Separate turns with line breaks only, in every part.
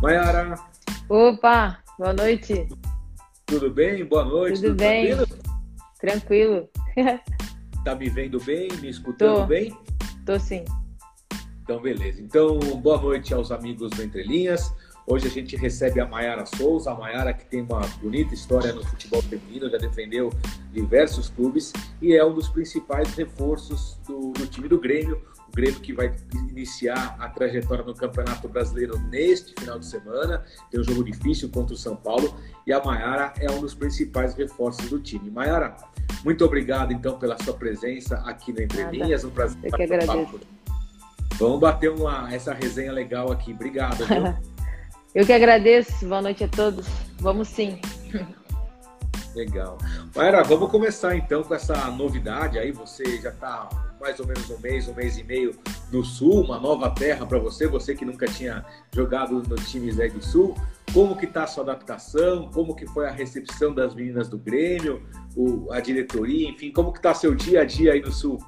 Mayara.
Opa, boa noite.
Tudo bem? Boa noite.
Tudo, tudo bem? Tranquilo? tranquilo.
tá me vendo bem? Me escutando
Tô.
bem?
Tô sim.
Então, beleza. Então, boa noite aos amigos do Entre Linhas. Hoje a gente recebe a Mayara Souza, a Mayara que tem uma bonita história no futebol feminino, já defendeu diversos clubes e é um dos principais reforços do, do time do Grêmio. O Grêmio que vai iniciar a trajetória no Campeonato Brasileiro neste final de semana. Tem um jogo difícil contra o São Paulo e a Mayara é um dos principais reforços do time. Mayara, muito obrigado então pela sua presença aqui no Entre Linhas. Um prazer.
Eu que agradeço.
Vamos bater uma, essa resenha legal aqui. Obrigado. Viu?
Eu que agradeço. Boa noite a todos. Vamos sim.
Legal. Mayra, vamos começar então com essa novidade aí. Você já está mais ou menos um mês, um mês e meio no Sul, uma nova terra para você, você que nunca tinha jogado no time do Sul. Como que está a sua adaptação? Como que foi a recepção das meninas do Grêmio, o, a diretoria, enfim, como que está seu dia a dia aí no Sul?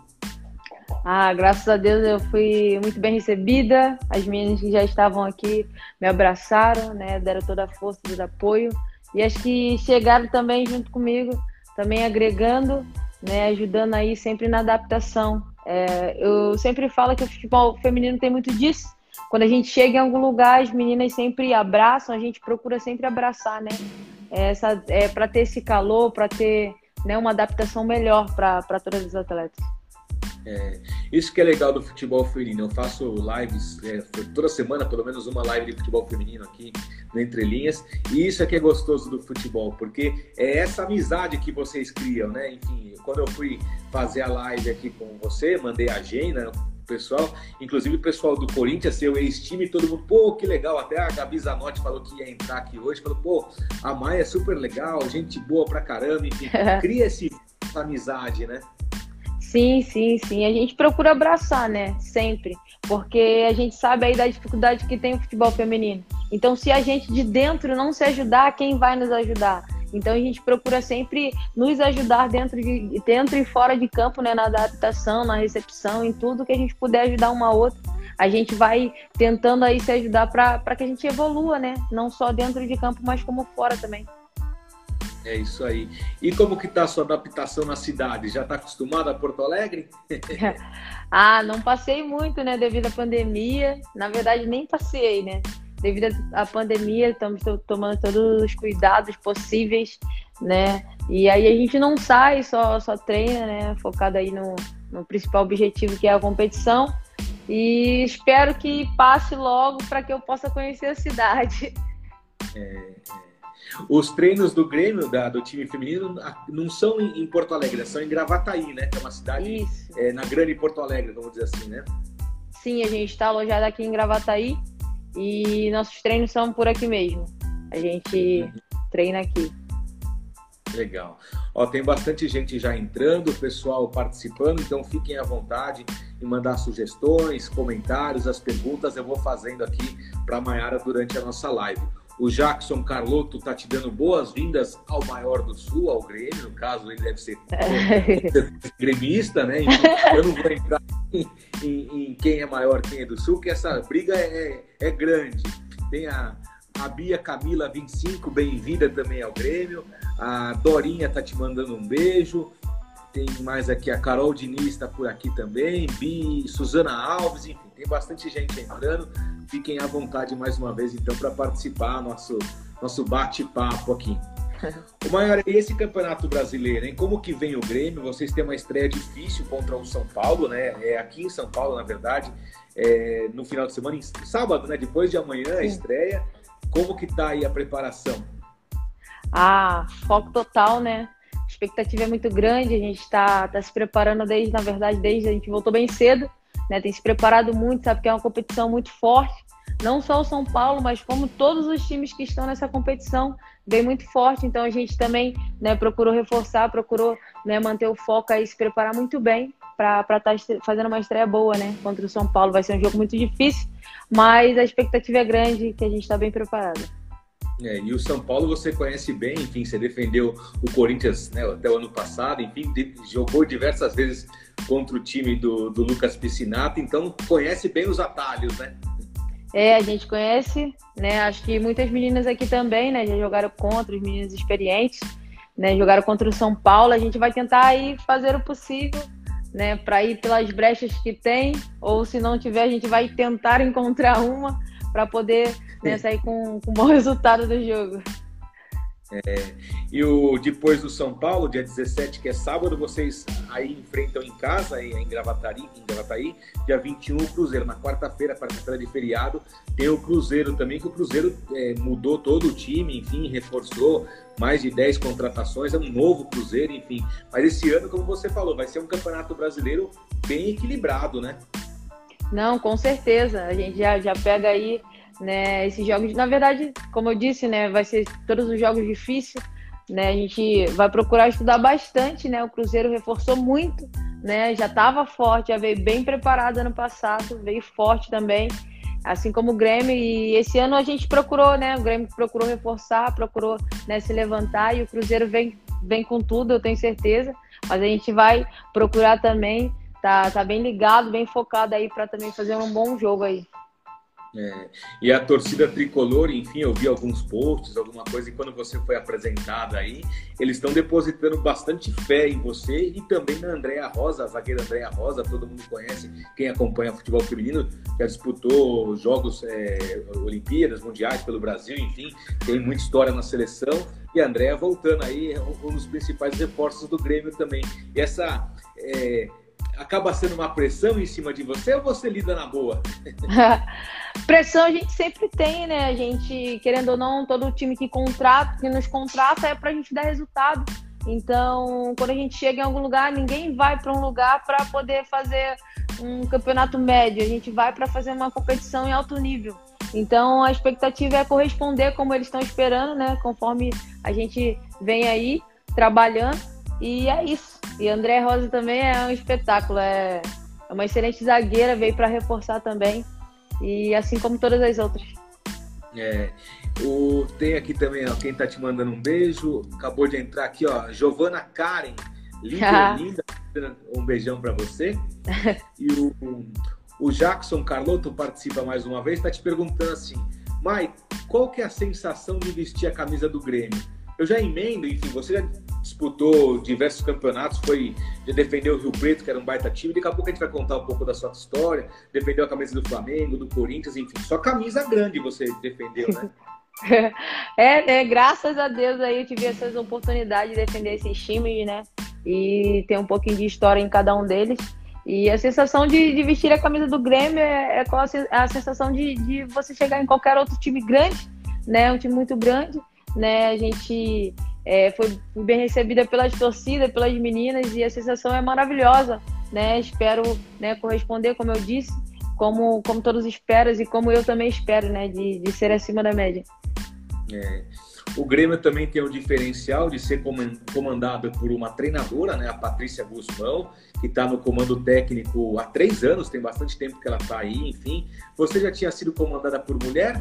Ah, graças a Deus eu fui muito bem recebida. As meninas que já estavam aqui me abraçaram, né, deram toda a força, todo apoio. E as que chegaram também junto comigo, também agregando, né, ajudando aí sempre na adaptação. É, eu sempre falo que o futebol feminino tem muito disso. Quando a gente chega em algum lugar, as meninas sempre abraçam, a gente procura sempre abraçar, né? Essa, é, para ter esse calor, para ter né, uma adaptação melhor para todas as atletas.
É, isso que é legal do futebol feminino. Eu faço lives é, toda semana, pelo menos uma live de futebol feminino aqui no Entre Linhas. E isso é que é gostoso do futebol, porque é essa amizade que vocês criam, né? Enfim, quando eu fui fazer a live aqui com você, mandei a agenda, pessoal, inclusive o pessoal do Corinthians, seu ex-time, todo mundo, pô, que legal. Até a Gabi Zanotti falou que ia entrar aqui hoje, falou, pô, a Maia é super legal, gente boa pra caramba, enfim, cria esse, essa amizade, né?
Sim, sim, sim. A gente procura abraçar, né? Sempre. Porque a gente sabe aí da dificuldade que tem o futebol feminino. Então, se a gente de dentro não se ajudar, quem vai nos ajudar? Então a gente procura sempre nos ajudar dentro, de, dentro e fora de campo, né? Na adaptação, na recepção, em tudo que a gente puder ajudar uma a outra. A gente vai tentando aí se ajudar para que a gente evolua, né? Não só dentro de campo, mas como fora também.
É isso aí. E como que tá a sua adaptação na cidade? Já está acostumada a Porto Alegre?
ah, não passei muito, né, devido à pandemia. Na verdade, nem passei, né? Devido à pandemia, estamos tomando todos os cuidados possíveis, né? E aí a gente não sai, só, só treina, né? Focado aí no, no principal objetivo, que é a competição. E espero que passe logo para que eu possa conhecer a cidade.
É, é. Os treinos do Grêmio, da, do time feminino, não são em, Porto Alegre, são em Gravataí, né? Que é uma cidade é, na grande Porto Alegre, vamos dizer assim, né?
Sim, a gente está alojado aqui em Gravataí e nossos treinos são por aqui mesmo. A gente uhum. treina aqui.
Legal. Ó, tem bastante gente já entrando, pessoal participando, então fiquem à vontade em mandar sugestões, comentários, as perguntas eu vou fazendo aqui para a Mayara durante a nossa live. O Jackson Carlotto está te dando boas-vindas ao maior do Sul, ao Grêmio. No caso, ele deve ser gremista, né? Então, eu não vou entrar em, em, em, quem é maior, quem é do Sul, que essa briga é, é grande. Tem a, a Bia Camila 25, bem-vinda também ao Grêmio. A Dorinha tá te mandando um beijo. Tem mais aqui a Carol Diniz está por aqui também. Bi, Suzana Alves, enfim, tem bastante gente entrando. Fiquem à vontade mais uma vez, então, para participar nosso nosso bate-papo aqui. O maior é esse campeonato brasileiro, hein? Como que vem o Grêmio? Vocês têm uma estreia difícil contra o São Paulo, né? É aqui em São Paulo, na verdade, é, no final de semana, sábado, né? Depois de amanhã, a estreia. Como que tá aí a preparação?
Ah, foco total, né? A expectativa é muito grande, a gente está tá se preparando desde, na verdade, desde a gente voltou bem cedo, né? Tem se preparado muito, sabe que é uma competição muito forte. Não só o São Paulo, mas como todos os times que estão nessa competição, vem muito forte. Então a gente também né, procurou reforçar, procurou né, manter o foco aí, se preparar muito bem para estar tá fazendo uma estreia boa, né? Contra o São Paulo. Vai ser um jogo muito difícil, mas a expectativa é grande que a gente está bem preparado.
É, e o São Paulo você conhece bem, enfim, você defendeu o Corinthians né, até o ano passado, enfim, jogou diversas vezes contra o time do, do Lucas Piscinato, então conhece bem os atalhos, né?
É, a gente conhece, né? Acho que muitas meninas aqui também, né? Já jogaram contra os meninos experientes, né? Jogaram contra o São Paulo. A gente vai tentar aí fazer o possível, né? Para ir pelas brechas que tem, ou se não tiver, a gente vai tentar encontrar uma para poder né, sair com, com um bom resultado do jogo.
É, e o depois do São Paulo, dia 17, que é sábado, vocês aí enfrentam em casa, aí em Gravataí, em Gravataí dia 21 o Cruzeiro. Na quarta-feira, quarta-feira de feriado, tem o Cruzeiro também, que o Cruzeiro é, mudou todo o time, enfim, reforçou mais de 10 contratações, é um novo Cruzeiro, enfim. Mas esse ano, como você falou, vai ser um campeonato brasileiro bem equilibrado, né?
Não, com certeza. A gente já, já pega aí né? Esses jogos, na verdade, como eu disse, né, vai ser todos os jogos difíceis, né? A gente vai procurar estudar bastante, né? O Cruzeiro reforçou muito, né? Já estava forte, já veio bem preparado ano passado, veio forte também, assim como o Grêmio. E esse ano a gente procurou, né? O Grêmio procurou reforçar, procurou né, se levantar e o Cruzeiro vem, vem com tudo, eu tenho certeza. Mas a gente vai procurar também, tá, tá bem ligado, bem focado aí para também fazer um bom jogo aí.
É, e a torcida tricolor, enfim, eu vi alguns posts, alguma coisa, e quando você foi apresentada aí, eles estão depositando bastante fé em você e também na Andréa Rosa, a zagueira Andréa Rosa, todo mundo conhece, quem acompanha futebol feminino, já disputou jogos, é, Olimpíadas, Mundiais pelo Brasil, enfim, tem muita história na seleção. E a Andréa voltando aí, é um dos principais reforços do Grêmio também. E essa. É, acaba sendo uma pressão em cima de você ou você lida na boa?
pressão a gente sempre tem, né? A gente, querendo ou não, todo time que contrata, que nos contrata é pra gente dar resultado. Então, quando a gente chega em algum lugar, ninguém vai para um lugar para poder fazer um campeonato médio. A gente vai para fazer uma competição em alto nível. Então, a expectativa é corresponder como eles estão esperando, né? Conforme a gente vem aí trabalhando. E é isso. E André Rosa também é um espetáculo. É uma excelente zagueira, veio para reforçar também. E assim como todas as outras.
É, o, tem aqui também ó, quem tá te mandando um beijo. Acabou de entrar aqui, ó. Giovana Karen. Linda, linda. Um beijão para você. E o, o Jackson Carlotto participa mais uma vez, tá te perguntando assim, Mai, qual que é a sensação de vestir a camisa do Grêmio? Eu já emendo, enfim, você já disputou diversos campeonatos, foi já defendeu o Rio Preto, que era um baita time. Daqui a pouco a gente vai contar um pouco da sua história. Defendeu a camisa do Flamengo, do Corinthians, enfim. Só camisa grande você defendeu, né?
é, né? Graças a Deus aí eu tive essas oportunidades de defender esses times, né? E ter um pouquinho de história em cada um deles. E a sensação de, de vestir a camisa do Grêmio é, é a, sensação de, de você chegar em qualquer outro time grande, né? Um time muito grande, né? A gente é, foi bem recebida pelas torcidas, pelas meninas e a sensação é maravilhosa, né? Espero né, corresponder, como eu disse, como, como todos esperam e como eu também espero, né? De, de ser acima da média.
É. O Grêmio também tem o diferencial de ser comandado por uma treinadora, né, a Patrícia Guzmão, que está no comando técnico há três anos, tem bastante tempo que ela está aí, enfim. Você já tinha sido comandada por mulher?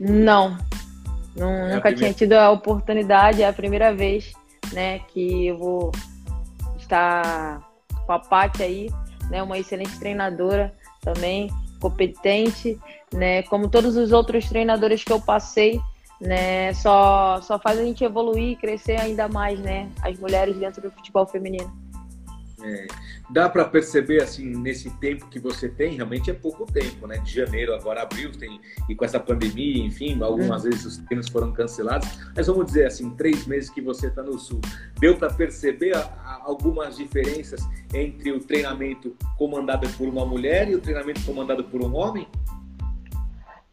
Não, não, é nunca primeira... tinha tido a oportunidade, é a primeira vez, né, que eu vou estar com a Paty aí, né, uma excelente treinadora também, competente, né, como todos os outros treinadores que eu passei, né, só, só faz a gente evoluir e crescer ainda mais, né, as mulheres dentro do futebol feminino.
É, dá para perceber assim nesse tempo que você tem realmente é pouco tempo né? De janeiro agora abril tem e com essa pandemia enfim algumas hum. vezes os treinos foram cancelados. Mas vamos dizer assim três meses que você está no sul deu para perceber a, a, algumas diferenças entre o treinamento comandado por uma mulher e o treinamento comandado por um homem?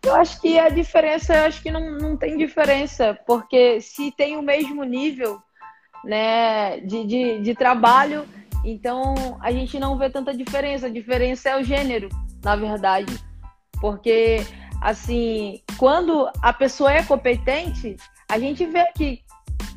Eu acho que a diferença acho que não, não tem diferença porque se tem o mesmo nível né de, de, de trabalho então a gente não vê tanta diferença. A diferença é o gênero, na verdade. Porque, assim, quando a pessoa é competente, a gente vê que,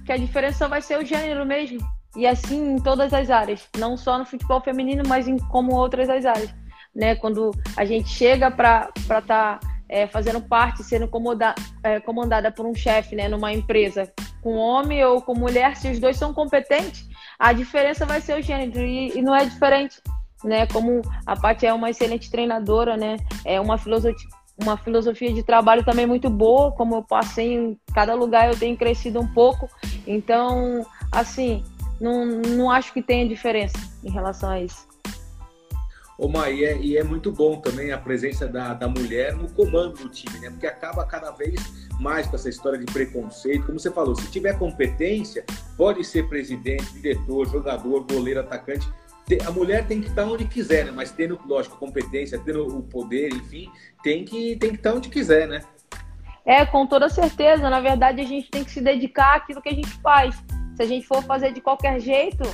que a diferença vai ser o gênero mesmo. E assim em todas as áreas, não só no futebol feminino, mas em como outras as áreas. Né? Quando a gente chega para estar tá, é, fazendo parte, sendo comoda, é, comandada por um chefe né, numa empresa, com homem ou com mulher, se os dois são competentes, a diferença vai ser o gênero e, e não é diferente. né? Como a Paty é uma excelente treinadora, né? É uma filosofia, uma filosofia de trabalho também muito boa, como eu passei em cada lugar eu tenho crescido um pouco. Então, assim, não, não acho que tenha diferença em relação a isso.
Ô, Mai, e é, e é muito bom também a presença da, da mulher no comando do time, né? Porque acaba cada vez mais com essa história de preconceito. Como você falou, se tiver competência, pode ser presidente, diretor, jogador, goleiro, atacante. A mulher tem que estar onde quiser, né? Mas tendo, lógico, competência, tendo o poder, enfim, tem que, tem que estar onde quiser, né?
É, com toda certeza. Na verdade, a gente tem que se dedicar àquilo que a gente faz. Se a gente for fazer de qualquer jeito,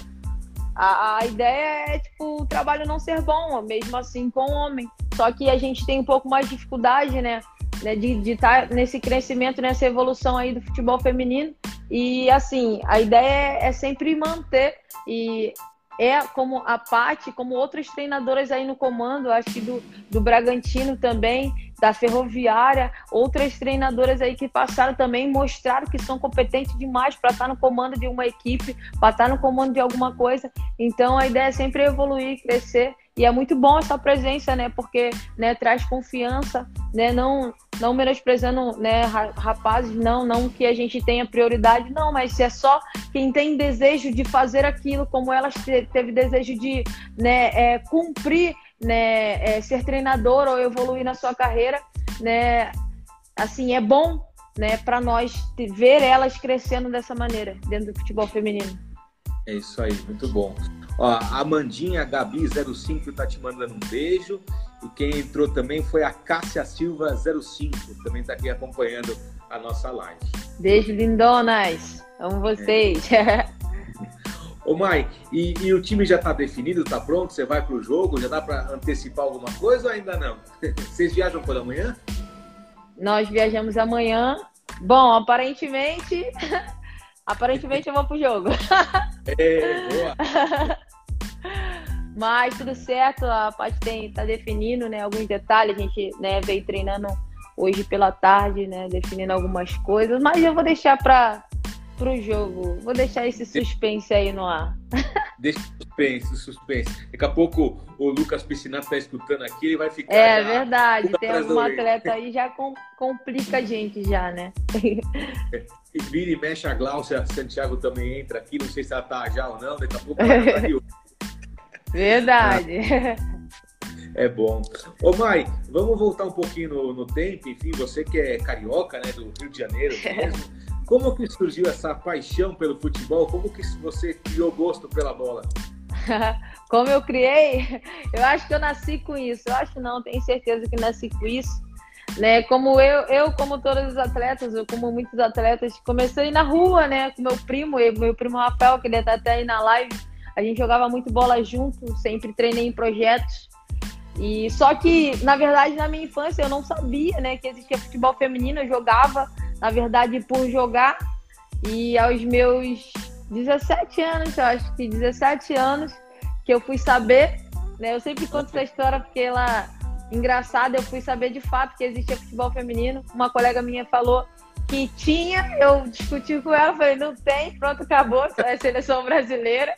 a, a ideia é, tipo, o trabalho não ser bom, mesmo assim com o homem. Só que a gente tem um pouco mais de dificuldade, né? né de estar tá nesse crescimento, nessa evolução aí do futebol feminino. E, assim, a ideia é, é sempre manter. E é como a Paty, como outras treinadoras aí no comando, acho que do, do Bragantino também, da Ferroviária, outras treinadoras aí que passaram também mostraram que são competentes demais para estar no comando de uma equipe, para estar no comando de alguma coisa. Então a ideia é sempre evoluir, crescer e é muito bom essa presença, né? Porque né, traz confiança, né? Não, não menosprezando né, rapazes, não, não que a gente tenha prioridade, não, mas se é só quem tem desejo de fazer aquilo, como elas teve desejo de né, é, cumprir, né, é, ser treinador ou evoluir na sua carreira, né? Assim, é bom, né, para nós ver elas crescendo dessa maneira dentro do futebol feminino.
É isso aí, muito bom. Ó, a Amandinha Gabi05 tá te mandando um beijo. E quem entrou também foi a Cássia Silva 05, também tá aqui acompanhando a nossa live.
Beijo, lindonas. Amo vocês. É.
Ô, Mai, e, e, o time já tá definido, tá pronto? Você vai pro jogo? Já dá para antecipar alguma coisa ou ainda não? Vocês viajam por amanhã?
Nós viajamos amanhã. Bom, aparentemente. aparentemente eu vou pro jogo. É, boa. Mas tudo certo, a parte tem, tá definindo, né, alguns detalhes, a gente, né, veio treinando hoje pela tarde, né, definindo algumas coisas, mas eu vou deixar para pro jogo. Vou deixar esse suspense aí no ar.
Deixa suspense, suspense. Daqui a pouco o Lucas Piscinato tá escutando aqui, ele vai ficar.
É já... verdade, tem algum atleta aí já com, complica a gente já, né?
E vira e mexe a Glaucia Santiago também entra aqui, não sei se ela tá já ou não, daqui a pouco ela tá
Verdade.
É bom. Ô Mai, vamos voltar um pouquinho no, no, tempo, enfim, você que é carioca, né, do Rio de Janeiro mesmo. Como que surgiu essa paixão pelo futebol? Como que você criou gosto pela bola?
Como eu criei? Eu acho que eu nasci com isso. Eu acho não, tenho certeza que nasci com isso. Né? Como eu, eu como todos os atletas, eu como muitos atletas, comecei na rua, né, com meu primo, meu primo Rafael, que ele tá até aí na live a gente jogava muito bola junto, sempre treinei em projetos. E só que, na verdade, na minha infância eu não sabia, né, que existia futebol feminino, eu jogava, na verdade, por jogar. E aos meus 17 anos, eu acho que 17 anos, que eu fui saber, né? Eu sempre conto essa história porque ela engraçada, eu fui saber de fato que existia futebol feminino. Uma colega minha falou que tinha, eu discuti com ela, falei, não tem, pronto, acabou, é seleção brasileira.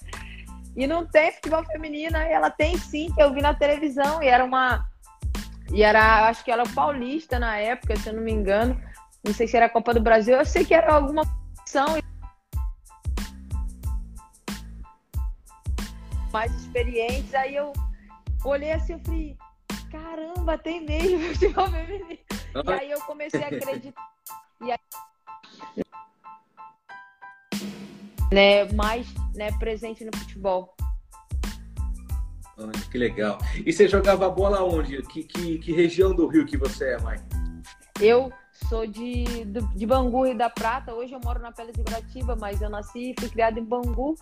E não tem futebol feminino, e ela tem sim, que eu vi na televisão, e era uma. E era, acho que era Paulista na época, se eu não me engano. Não sei se era a Copa do Brasil, eu sei que era alguma competição mais experientes. Aí eu olhei assim e falei, caramba, tem mesmo futebol feminino. E aí eu comecei a acreditar. E aí, né, mais né, presente no futebol.
que legal. E você jogava bola onde? Que, que, que, região do Rio que você é, mãe?
Eu sou de, de Bangu e da Prata. Hoje eu moro na Pele de Guaratiba, mas eu nasci e fui criada em Bangu,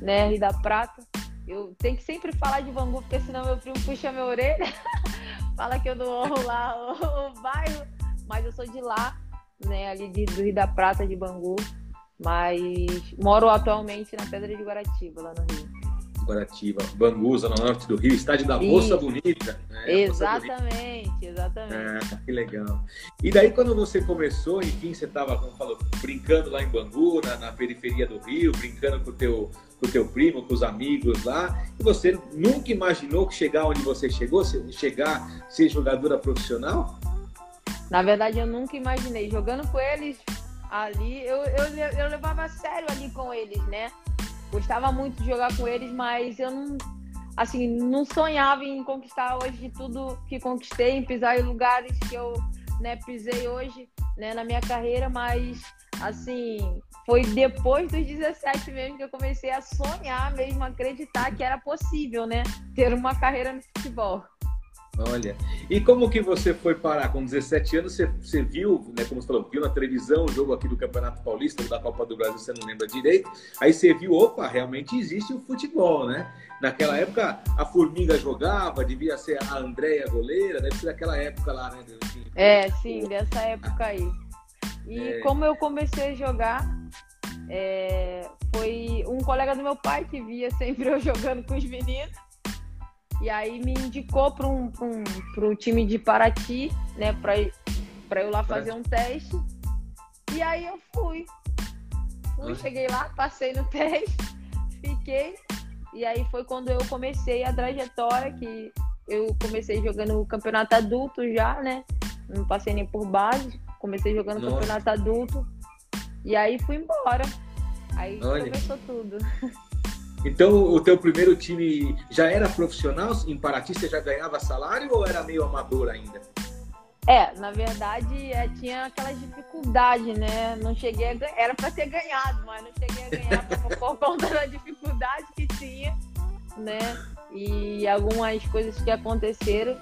né, e da Prata. Eu tenho que sempre falar de Bangu, porque senão meu primo puxa minha orelha. Fala que eu não honro lá o, o, bairro. Mas eu sou de lá, né, ali de, do Rio da Prata, de Bangu. Mas moro atualmente na Pedra de Guaratiba, lá no Rio.
Guaratiba, Bangusa, no norte do Rio, estádio da Moça Bonita.
Né? Exatamente, Bonita. Exatamente.
É, que legal. E daí quando você começou, enfim, você estava, como falou, brincando lá em Bangu, na, na, periferia do Rio, brincando com o teu, com o teu primo, com os amigos lá, e você nunca imaginou que chegar onde você chegou, chegar ser jogadora profissional?
Na verdade, eu nunca imaginei. Jogando com eles ali, eu, eu, eu levava a sério ali com eles, né? Gostava muito de jogar com eles, mas eu não, assim, não sonhava em conquistar hoje tudo que conquistei, em pisar em lugares que eu né, pisei hoje né, na minha carreira, mas assim, foi depois dos 17 mesmo que eu comecei a sonhar mesmo, acreditar que era possível, né? Ter uma carreira no futebol.
Olha, e como que você foi parar? Com 17 anos, você, você viu, né, como você falou, viu na televisão o jogo aqui do Campeonato Paulista, da Copa do Brasil, você não lembra direito. Aí você viu, opa, realmente existe o futebol, né? Naquela época, a Formiga jogava, devia ser a Andréia goleira, deve ser daquela época lá, né?
É, sim, dessa época aí. E é... como eu comecei a jogar, é, foi um colega do meu pai que via sempre eu jogando com os meninos. E aí me indicou para um, um, um time de Paraty, né, para eu lá fazer um teste. E aí eu fui. Fui, cheguei lá, passei no teste, fiquei. E aí foi quando eu comecei a trajetória, que eu comecei jogando o campeonato adulto já, né? Não passei nem por base. Comecei jogando Nossa. campeonato adulto. E aí fui embora. Aí Olha. começou tudo.
Então, o teu primeiro time já era profissional? Em Paraty você já ganhava salário ou era meio amador ainda?
É, na verdade, é, tinha aquelas dificuldades, né? Não cheguei a ganhar, era para ter ganhado, mas não cheguei a ganhar por, por conta da dificuldade que tinha, né? E algumas coisas que aconteceram.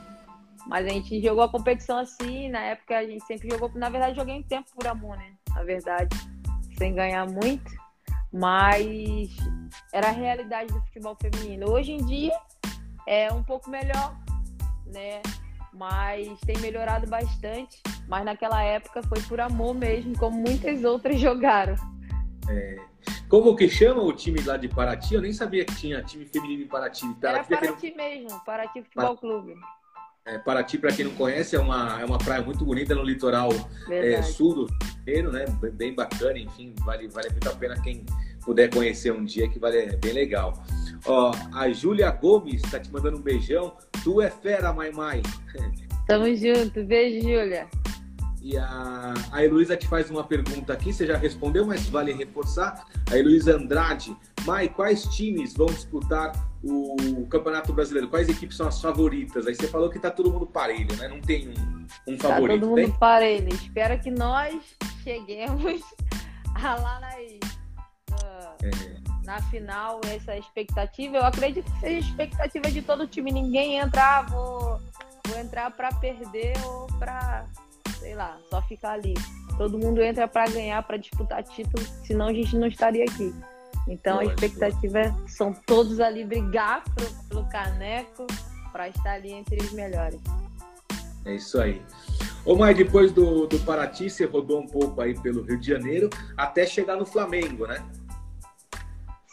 Mas a gente jogou a competição assim, na época a gente sempre jogou, na verdade, joguei um tempo por amor, né? Na verdade, sem ganhar muito mas era a realidade do futebol feminino. Hoje em dia é um pouco melhor, né? Mas tem melhorado bastante. Mas naquela época foi por amor mesmo, como muitas outras jogaram.
É. Como que chama o time lá de Paraty? Eu nem sabia que tinha time feminino em Paraty.
Tá? Era Paraty mesmo, Paraty Futebol Clube.
É, Paraty, para quem não conhece, é uma, é uma praia muito bonita no litoral é, sul do Rio, né? Bem bacana, enfim, vale, vale muito a pena quem puder conhecer um dia, que vale, é bem legal. Ó, a Júlia Gomes está te mandando um beijão. Tu é fera, Mai Mai.
Tamo junto. Beijo, Júlia.
E a, a Heloísa te faz uma pergunta aqui, você já respondeu, mas vale reforçar. A Heloísa Andrade. Mai, quais times vão disputar o Campeonato Brasileiro? Quais equipes são as favoritas? Aí você falou que tá todo mundo parelho, né? Não tem um, um favorito,
Tá todo mundo tem? parelho. Espero que nós cheguemos lá nas é. na final, essa expectativa. Eu acredito que seja expectativa de todo time. Ninguém entrar, ah, vou, vou entrar para perder ou para, sei lá, só ficar ali. Todo mundo entra para ganhar, para disputar título, senão a gente não estaria aqui. Então a expectativa é, são todos ali brigar pro, pelo caneco para estar ali entre os melhores.
É isso aí. Ô, Mai, depois do, do Paraty, você rodou um pouco aí pelo Rio de Janeiro até chegar no Flamengo, né?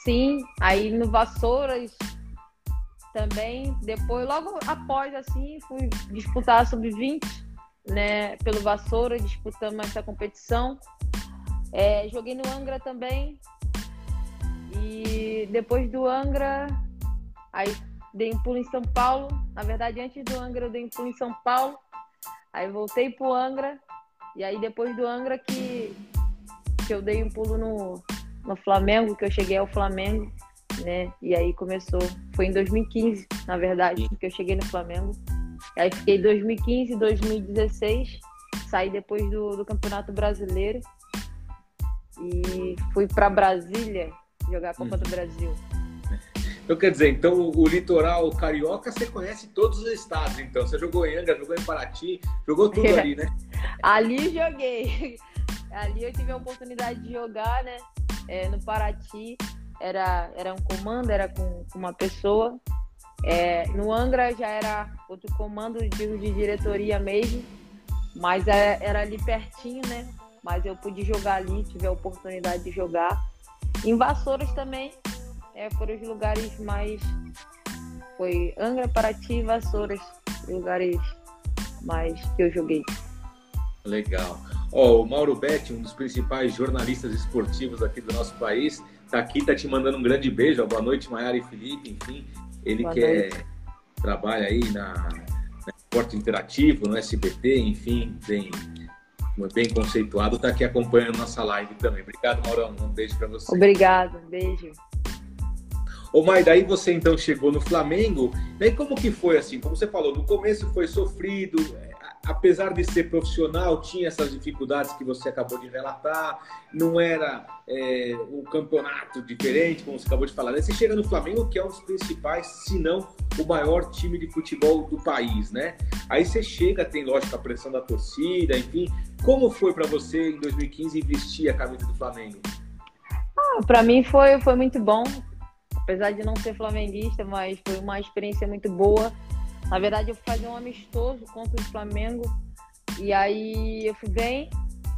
Sim, aí no Vassouras também, depois, logo após assim, fui disputar a sub-20, né, pelo Vassoura, disputamos essa competição. É, joguei no Angra também. E depois do Angra, aí dei um pulo em São Paulo. Na verdade, antes do Angra, eu dei um pulo em São Paulo. Aí voltei pro Angra. E aí depois do Angra que, que eu dei um pulo no, no Flamengo, que eu cheguei ao Flamengo, né? E aí começou, foi em 2015, na verdade, que eu cheguei no Flamengo. E aí fiquei 2015, 2016, saí depois do, do Campeonato Brasileiro e fui para Brasília jogar a Copa do uhum. Brasil.
Então, quer dizer, então o litoral carioca você conhece todos os estados, então. Você jogou em Angra, jogou em Paraty, jogou tudo ali, né?
ali joguei. Ali eu tive a oportunidade de jogar, né? É, no Paraty era, era um comando, era com, uma pessoa. É, no Angra já era outro comando, de diretoria mesmo, mas era, é, era ali pertinho, né? Mas eu pude jogar ali, tive a oportunidade de jogar. Em Vassouras também, é, foram os lugares mais. Foi Angra, Paraty e Vassouras, lugares mais que eu joguei.
Legal. Ó, o Mauro Betti, um dos principais jornalistas esportivos aqui do nosso país, tá aqui, tá te mandando um grande beijo. Boa noite, Maiara e Felipe, enfim. Ele Boa que é, trabalha aí na, na Esporte Interativo, no SBT, enfim, bem, bem conceituado, tá aqui acompanhando nossa live também. Obrigado, Maurão. Um beijo para você.
Obrigado, beijo.
Ô, Mai, daí você então chegou no Flamengo, daí como que foi assim? Como você falou, no começo foi sofrido, apesar de ser profissional, tinha essas dificuldades que você acabou de relatar, não era é, um campeonato diferente, como você acabou de falar. Aí você chega no Flamengo, que é um dos principais, se não o maior time de futebol do país, né? Aí você chega, tem lógico a pressão da torcida, enfim. Como foi para você em 2015 vestir a camisa do Flamengo?
Ah, para mim foi, foi muito bom, apesar de não ser flamenguista, mas foi uma experiência muito boa na verdade, eu fui fazer um amistoso contra o Flamengo. E aí eu fui bem.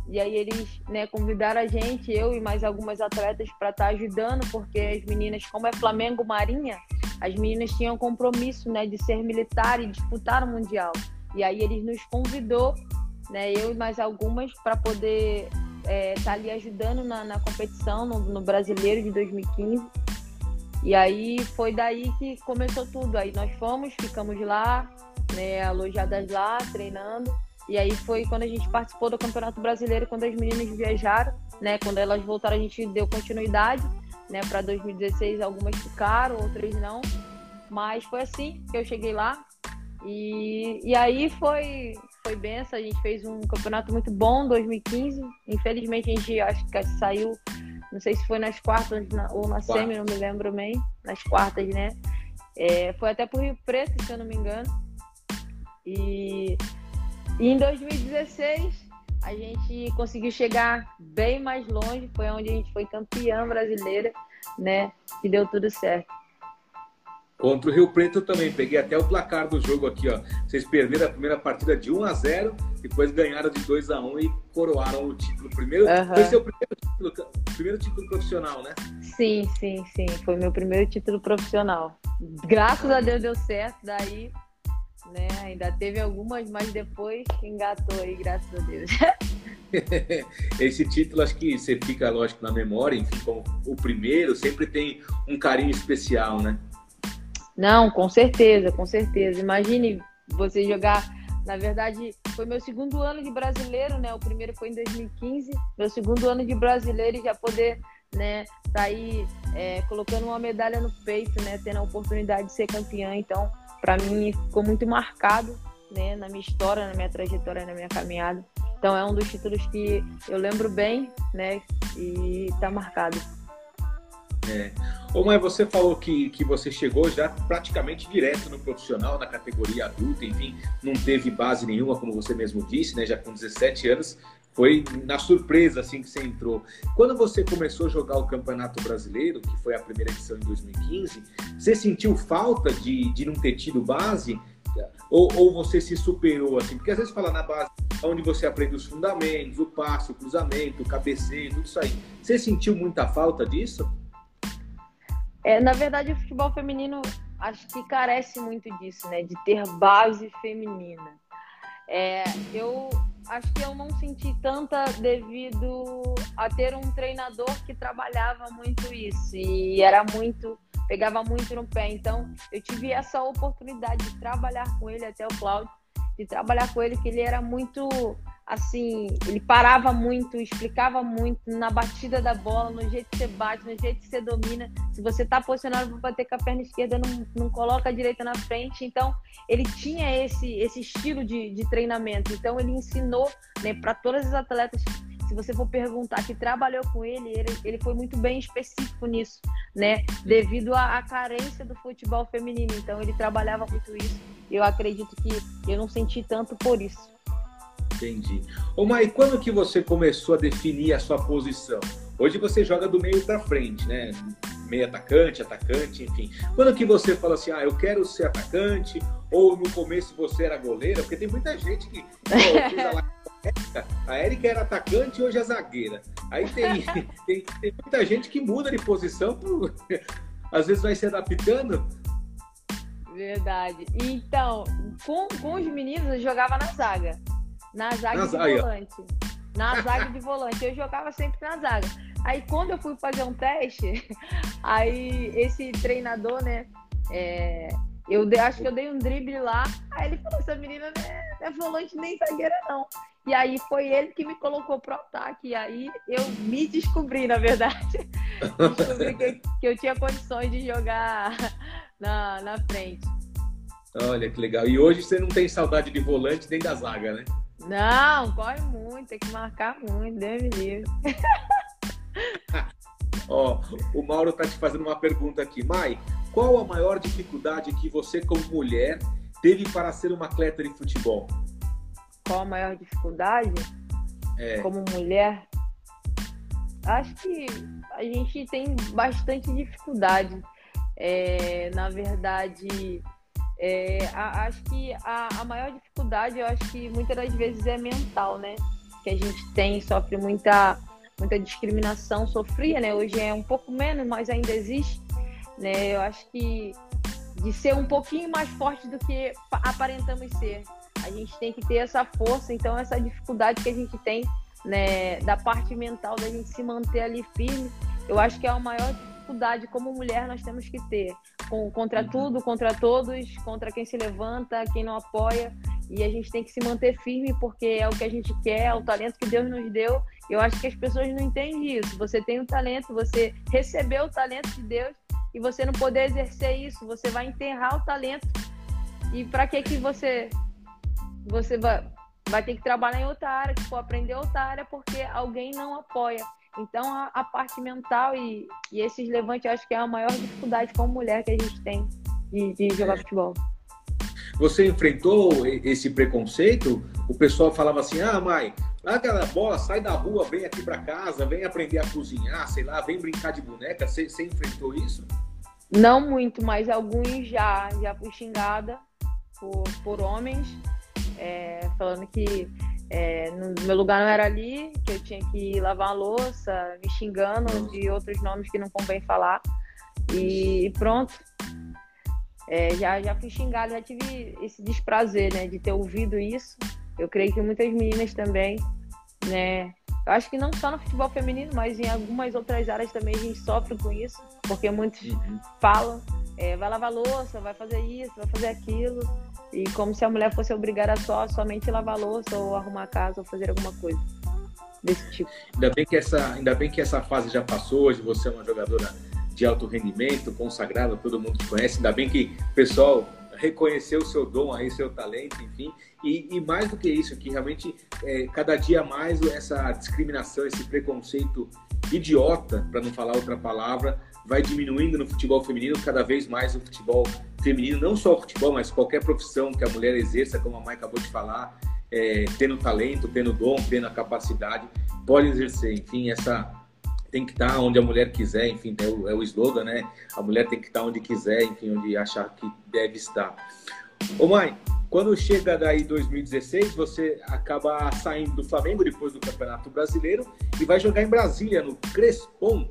E aí eles né, convidaram a gente, eu e mais algumas atletas, para estar tá ajudando, porque as meninas, como é Flamengo Marinha, as meninas tinham compromisso né, de ser militar e disputar o Mundial. E aí eles nos convidou, né, eu e mais algumas, para poder estar é, tá ali ajudando na, na competição, no, no Brasileiro de 2015. E aí foi daí que começou tudo. Aí nós fomos, ficamos lá, né, alojadas lá, treinando. E aí foi quando a gente participou do Campeonato Brasileiro, quando as meninas viajaram, né? Quando elas voltaram, a gente deu continuidade, né? Para 2016, algumas ficaram, outras não. Mas foi assim que eu cheguei lá. E, e aí foi, foi benção. A gente fez um campeonato muito bom 2015. Infelizmente, a gente acho que saiu não sei se foi nas quartas ou na semi, não me lembro bem. Nas quartas, né? É, foi até pro Rio Preto, se eu não me engano. E, e em 2016 a gente conseguiu chegar bem mais longe. Foi onde a gente foi campeã brasileira, né? E deu tudo certo.
Contra o Rio Preto também, peguei até o placar do jogo aqui, ó. Vocês perderam a primeira partida de 1 a 0 depois ganharam de 2 a 1 e coroaram o título. Primeiro, uhum. Foi seu primeiro título, primeiro título profissional, né?
Sim, sim, sim. Foi meu primeiro título profissional. Graças a Deus deu certo, daí, né? Ainda teve algumas, mas depois engatou aí, graças a Deus.
Esse título acho que você fica, lógico, na memória, enfim, como o primeiro, sempre tem um carinho especial, né?
Não, com certeza, com certeza. Imagine você jogar. Na verdade, foi meu segundo ano de brasileiro, né? O primeiro foi em 2015. Meu segundo ano de brasileiro e já poder, né, tá aí é, colocando uma medalha no peito, né? Tendo a oportunidade de ser campeã. Então, para mim, ficou muito marcado, né? Na minha história, na minha trajetória, na minha caminhada. Então, é um dos títulos que eu lembro bem, né? E tá marcado.
É. Ô, mãe, você falou que, que você chegou já praticamente direto no profissional, na categoria adulta, enfim, não teve base nenhuma, como você mesmo disse, né? Já com 17 anos, foi na surpresa assim que você entrou. Quando você começou a jogar o Campeonato Brasileiro, que foi a primeira edição em 2015, você sentiu falta de, de não ter tido base? Ou, ou você se superou assim? Porque às vezes fala na base onde você aprende os fundamentos, o passe, o cruzamento, o cabeceio, tudo isso aí. Você sentiu muita falta disso?
É, na verdade, o futebol feminino acho que carece muito disso, né? De ter base feminina. É, eu acho que eu não senti tanta devido a ter um treinador que trabalhava muito isso e era muito pegava muito no pé. Então, eu tive essa oportunidade de trabalhar com ele até o Cláudio, de trabalhar com ele que ele era muito assim, ele parava muito, explicava muito na batida da bola, no jeito que você bate, no jeito que você domina. Se você tá posicionado para bater com a perna esquerda, não, não coloca a direita na frente. Então, ele tinha esse, esse estilo de, de treinamento. Então, ele ensinou né, para todas as atletas. Se você for perguntar que trabalhou com ele, ele, ele foi muito bem específico nisso, né? Devido à, à carência do futebol feminino. Então, ele trabalhava muito isso. Eu acredito que eu não senti tanto por isso.
Entendi. Ô, Mai, quando que você começou a definir a sua posição? Hoje você joga do meio para frente, né? Meio atacante, atacante, enfim. Quando que você fala assim, ah, eu quero ser atacante, ou no começo você era goleira? Porque tem muita gente que. a Érica era atacante e hoje é zagueira. Aí tem, tem, tem muita gente que muda de posição, por... às vezes vai se adaptando.
Verdade. Então, com, com os meninos eu jogava na zaga. Na zaga na de zaga. volante. Na zaga de volante. Eu jogava sempre na zaga. Aí quando eu fui fazer um teste, aí esse treinador, né? É, eu de, acho que eu dei um drible lá. Aí ele falou: essa menina não é, não é volante nem zagueira, não. E aí foi ele que me colocou pro ataque. E aí eu me descobri, na verdade. descobri que, que, eu tinha condições de jogar na, na frente.
Olha que legal. E hoje você não tem saudade de volante nem da zaga, né?
Não, corre muito, tem que marcar muito, Deus me livre.
Ó, o Mauro está te fazendo uma pergunta aqui. Mai, qual a maior dificuldade que você, como mulher, teve para ser uma atleta de futebol?
Qual a maior dificuldade? É. Como mulher? Acho que a gente tem bastante dificuldade. É, na verdade, é, a, acho que a, a maior dificuldade, eu acho que muitas das vezes é mental, né? Que a gente tem, sofre muita muita discriminação sofria, né? Hoje é um pouco menos, mas ainda existe, né? Eu acho que de ser um pouquinho mais forte do que aparentamos ser. A gente tem que ter essa força, então essa dificuldade que a gente tem, né, da parte mental da gente se manter ali firme, eu acho que é a maior dificuldade como mulher nós temos que ter, com, contra uhum. tudo, contra todos, contra quem se levanta, quem não apoia, e a gente tem que se manter firme porque é o que a gente quer, é o talento que Deus nos deu eu acho que as pessoas não entendem isso. Você tem um talento, você recebeu o talento de Deus e você não poder exercer isso, você vai enterrar o talento. E para que que você você vai, vai ter que trabalhar em outra área, tipo, aprender outra área porque alguém não apoia. Então a, a parte mental e, e esses levantes, eu acho que é a maior dificuldade como mulher que a gente tem de, de jogar futebol.
Você enfrentou esse preconceito? O pessoal falava assim: ah, mãe, aquela bola, sai da rua, vem aqui para casa, vem aprender a cozinhar, sei lá, vem brincar de boneca. Você, você enfrentou isso?
Não muito, mas alguns já. Já fui xingada por, por homens, é, falando que é, no meu lugar não era ali, que eu tinha que lavar a louça, me xingando de outros nomes que não convém falar. E pronto. É, já, já fui xingada, já tive esse desprazer, né, de ter ouvido isso. Eu creio que muitas meninas também, né, eu acho que não só no futebol feminino, mas em algumas outras áreas também a gente sofre com isso, porque muitos uhum. falam, é, vai lavar louça, vai fazer isso, vai fazer aquilo, e como se a mulher fosse obrigada só somente lavar louça ou arrumar a casa ou fazer alguma coisa desse tipo.
Ainda bem que essa, ainda bem que essa fase já passou, hoje você é uma jogadora de alto rendimento, consagrado, todo mundo conhece. Ainda bem que o pessoal reconheceu o seu dom aí, seu talento, enfim. E, e mais do que isso, que realmente é, cada dia mais essa discriminação, esse preconceito idiota, para não falar outra palavra, vai diminuindo no futebol feminino, cada vez mais o futebol feminino, não só o futebol, mas qualquer profissão que a mulher exerça, como a mãe acabou de falar, é, tendo talento, tendo dom, tendo a capacidade, pode exercer. Enfim, essa tem que estar onde a mulher quiser, enfim, é o, é o slogan, né? A mulher tem que estar onde quiser, enfim, onde achar que deve estar. Ô mãe, quando chega daí 2016, você acaba saindo do Flamengo depois do Campeonato Brasileiro e vai jogar em Brasília, no Crespon.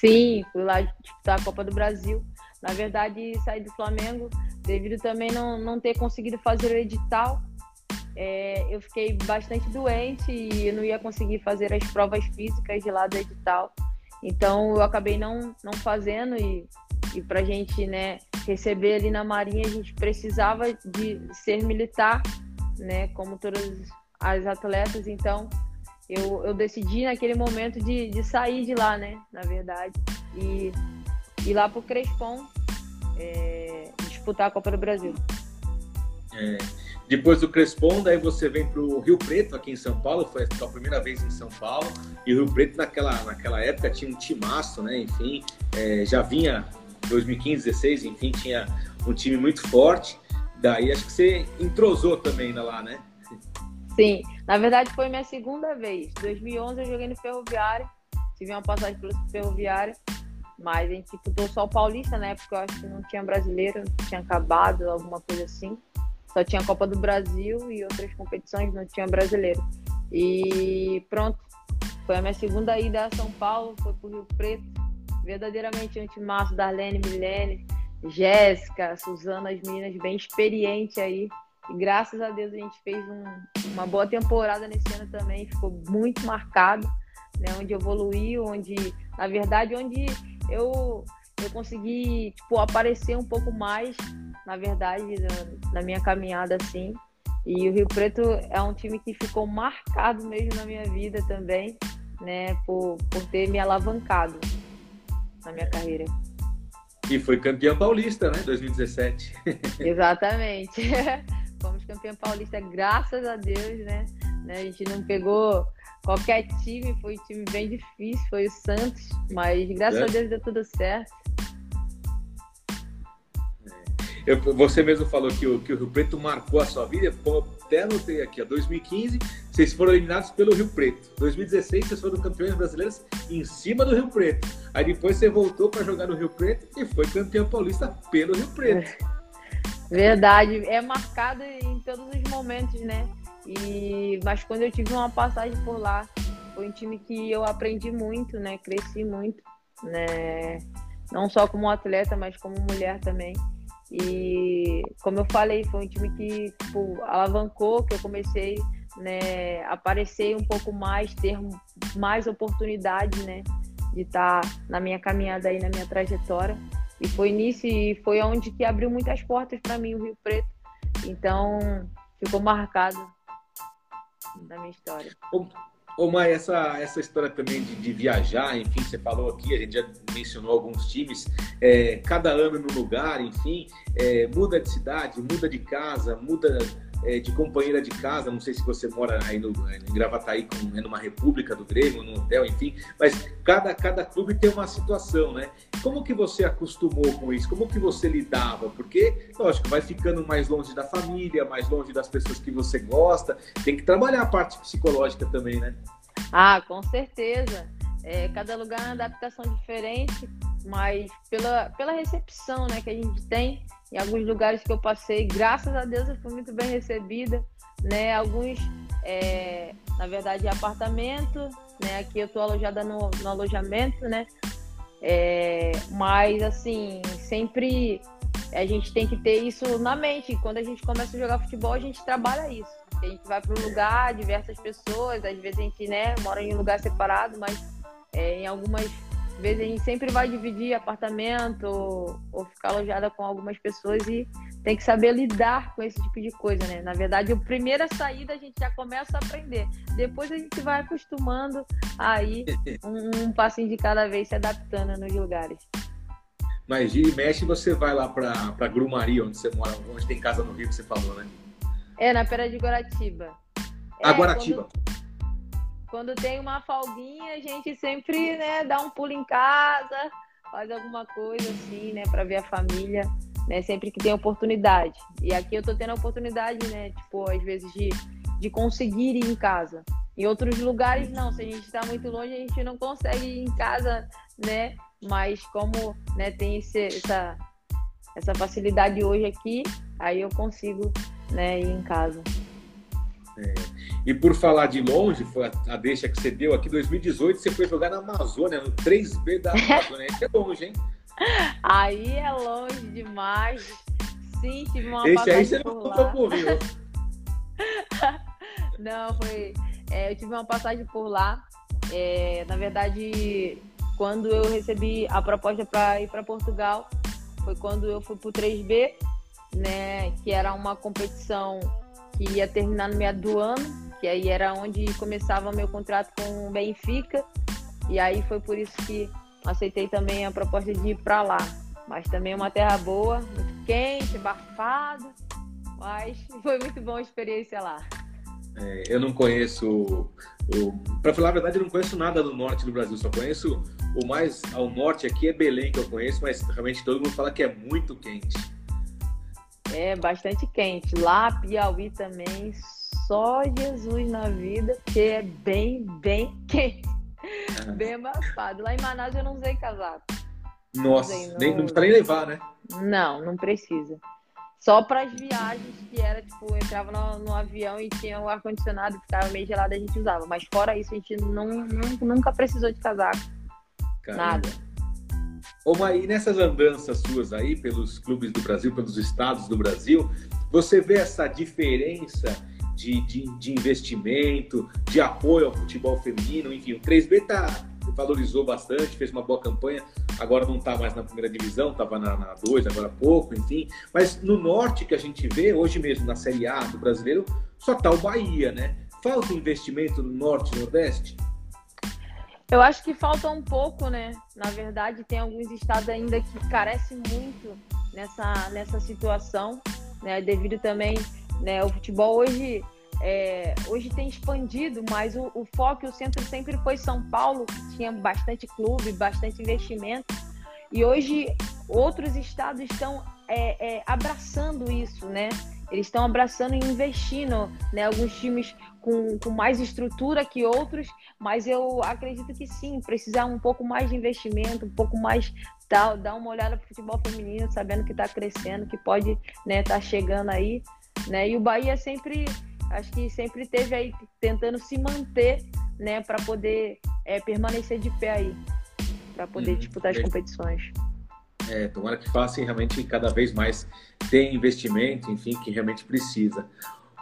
Sim, fui lá disputar a Copa do Brasil. Na verdade, saí do Flamengo devido também não, não ter conseguido fazer o edital é, eu fiquei bastante doente e eu não ia conseguir fazer as provas físicas de lá do edital. Então eu acabei não, não fazendo e, e para a gente né, receber ali na Marinha a gente precisava de ser militar, né, como todas as atletas. Então eu, eu decidi naquele momento de, de sair de lá, né, na verdade, e ir lá para o Crespon é, disputar a Copa do Brasil.
É. Depois do Crespon, daí você vem para o Rio Preto, aqui em São Paulo, foi a primeira vez em São Paulo. E o Rio Preto, naquela, naquela época, tinha um timaço, né? Enfim, é, já vinha 2015, 16, enfim, tinha um time muito forte. Daí acho que você entrosou também lá, né?
Sim, na verdade foi minha segunda vez. 2011 eu joguei no Ferroviário, tive uma passagem pelo Ferroviário, mas a gente disputou só o Paulista na época, eu acho que não tinha brasileiro, tinha acabado, alguma coisa assim. Só tinha a Copa do Brasil e outras competições, não tinha brasileiro. E pronto, foi a minha segunda ida a São Paulo, foi pro Rio Preto. Verdadeiramente um timaço, Darlene, Milene, Jéssica, Suzana, as meninas bem experientes aí. E graças a Deus a gente fez um, uma boa temporada nesse ano também, ficou muito marcado, né? Onde evoluí, onde, na verdade, onde eu, eu consegui, tipo, aparecer um pouco mais, na verdade, na, na minha caminhada, assim. E o Rio Preto é um time que ficou marcado mesmo na minha vida também, né? Por, por ter me alavancado na minha carreira.
E foi campeão paulista, né? 2017.
Exatamente. Fomos campeão paulista, graças a Deus, né? né? A gente não pegou qualquer time, foi um time bem difícil, foi o Santos, mas graças é. a Deus deu tudo certo.
Eu, você mesmo falou que o, que o Rio Preto marcou a sua vida, como até anotei aqui, ó, 2015, vocês foram eliminados pelo Rio Preto. 2016, vocês foram campeões brasileiros em cima do Rio Preto. Aí depois você voltou para jogar no Rio Preto e foi campeão paulista pelo Rio Preto.
Verdade, é marcado em todos os momentos, né? E, mas quando eu tive uma passagem por lá, foi um time que eu aprendi muito, né? Cresci muito, né? Não só como atleta, mas como mulher também. E como eu falei, foi um time que tipo, alavancou, que eu comecei né, a aparecer um pouco mais, ter mais oportunidade né, de estar tá na minha caminhada aí, na minha trajetória. E foi nisso e foi onde que abriu muitas portas para mim o Rio Preto. Então ficou marcado na minha história.
Ô, Mai, essa, essa história também de, de, viajar, enfim, você falou aqui, a gente já mencionou alguns times, é, cada ano no lugar, enfim, é, muda de cidade, muda de casa, muda é, de companheira de casa, não sei se você mora aí no, em Gravataí, como é numa república do Grêmio, num hotel, enfim, mas cada, cada clube tem uma situação, né? Como que você acostumou com isso? Como que você lidava? Porque, lógico, vai ficando mais longe da família, mais longe das pessoas que você gosta, tem que trabalhar a parte psicológica também, né?
Ah, com certeza. É, cada lugar é uma adaptação diferente, mas pela, pela recepção né, que a gente tem, em alguns lugares que eu passei, graças a Deus eu fui muito bem recebida, né? Alguns, é, na verdade, apartamento, né? Aqui eu estou alojada no, no alojamento, né? É, mas assim, sempre a gente tem que ter isso na mente. Quando a gente começa a jogar futebol, a gente trabalha isso. A gente vai para um lugar, diversas pessoas, às vezes a gente né, mora em um lugar separado, mas é, em algumas vezes a gente sempre vai dividir apartamento ou, ou ficar alojada com algumas pessoas e tem que saber lidar com esse tipo de coisa, né? Na verdade, a primeira saída a gente já começa a aprender. Depois a gente vai acostumando aí um, um passinho de cada vez se adaptando nos lugares.
Mas de mexe você vai lá para Grumari, onde você mora, onde tem casa no Rio que você falou, né?
É, na Pera de Guaratiba.
É, Guaratiba. Quando
quando tem uma folguinha, a gente sempre, né, dá um pulo em casa, faz alguma coisa assim, né, para ver a família, né, sempre que tem oportunidade. E aqui eu tô tendo a oportunidade, né, tipo, às vezes de, de conseguir ir em casa. Em outros lugares, não, se a gente está muito longe, a gente não consegue ir em casa, né, mas como, né, tem esse, essa, essa facilidade hoje aqui, aí eu consigo, né, ir em casa.
É. E por falar de longe, foi a, a deixa que você deu aqui, 2018, você foi jogar na Amazônia, no 3B da Amazônia. Esse é longe, hein?
Aí é longe demais. Sim, tive uma
Esse aí você não contou por Rio.
não, foi. É, eu tive uma passagem por lá. É, na verdade, quando eu recebi a proposta para ir para Portugal, foi quando eu fui para o 3B, né? Que era uma competição que ia terminar no meio do ano, que aí era onde começava meu contrato com o Benfica. E aí foi por isso que aceitei também a proposta de ir para lá. Mas também é uma terra boa, muito quente, abafado. Mas foi muito boa a experiência lá.
É, eu não conheço, para falar a verdade, eu não conheço nada do norte do Brasil. Só conheço o mais ao norte aqui é Belém que eu conheço, mas realmente todo mundo fala que é muito quente.
É bastante quente. Lá, Piauí também, só Jesus na vida, porque é bem, bem quente. É. Bem abafado. Lá em Manaus eu não usei casaco.
Nossa, não, usei, nem, não precisa nem levar, né?
Não, não precisa. Só para as viagens que era, tipo, entrava no, no avião e tinha o ar-condicionado, ficava meio gelado, a gente usava. Mas fora isso, a gente não, não nunca precisou de casaco. Caramba. Nada.
Ô Maí, nessas andanças suas aí pelos clubes do Brasil, pelos estados do Brasil, você vê essa diferença de, de, de investimento, de apoio ao futebol feminino, enfim, o 3B tá, valorizou bastante, fez uma boa campanha, agora não está mais na primeira divisão, estava na 2 agora há pouco, enfim. Mas no norte que a gente vê, hoje mesmo na Série A do brasileiro, só está o Bahia, né? Falta investimento no norte e nordeste?
Eu acho que falta um pouco, né? Na verdade, tem alguns estados ainda que carecem muito nessa, nessa situação, né? Devido também, né? O futebol hoje é, hoje tem expandido, mas o, o foco e o centro sempre foi São Paulo, que tinha bastante clube, bastante investimento. E hoje outros estados estão é, é, abraçando isso, né? Eles estão abraçando e investindo, né? Alguns times com, com mais estrutura que outros, mas eu acredito que sim, precisar um pouco mais de investimento, um pouco mais tal, dar uma olhada para o futebol feminino, sabendo que está crescendo, que pode estar né, tá chegando aí, né? E o Bahia sempre acho que sempre teve aí tentando se manter, né, para poder é, permanecer de pé aí, para poder hum, disputar as competições.
É, tomara que façam realmente cada vez mais ter investimento, enfim, que realmente precisa.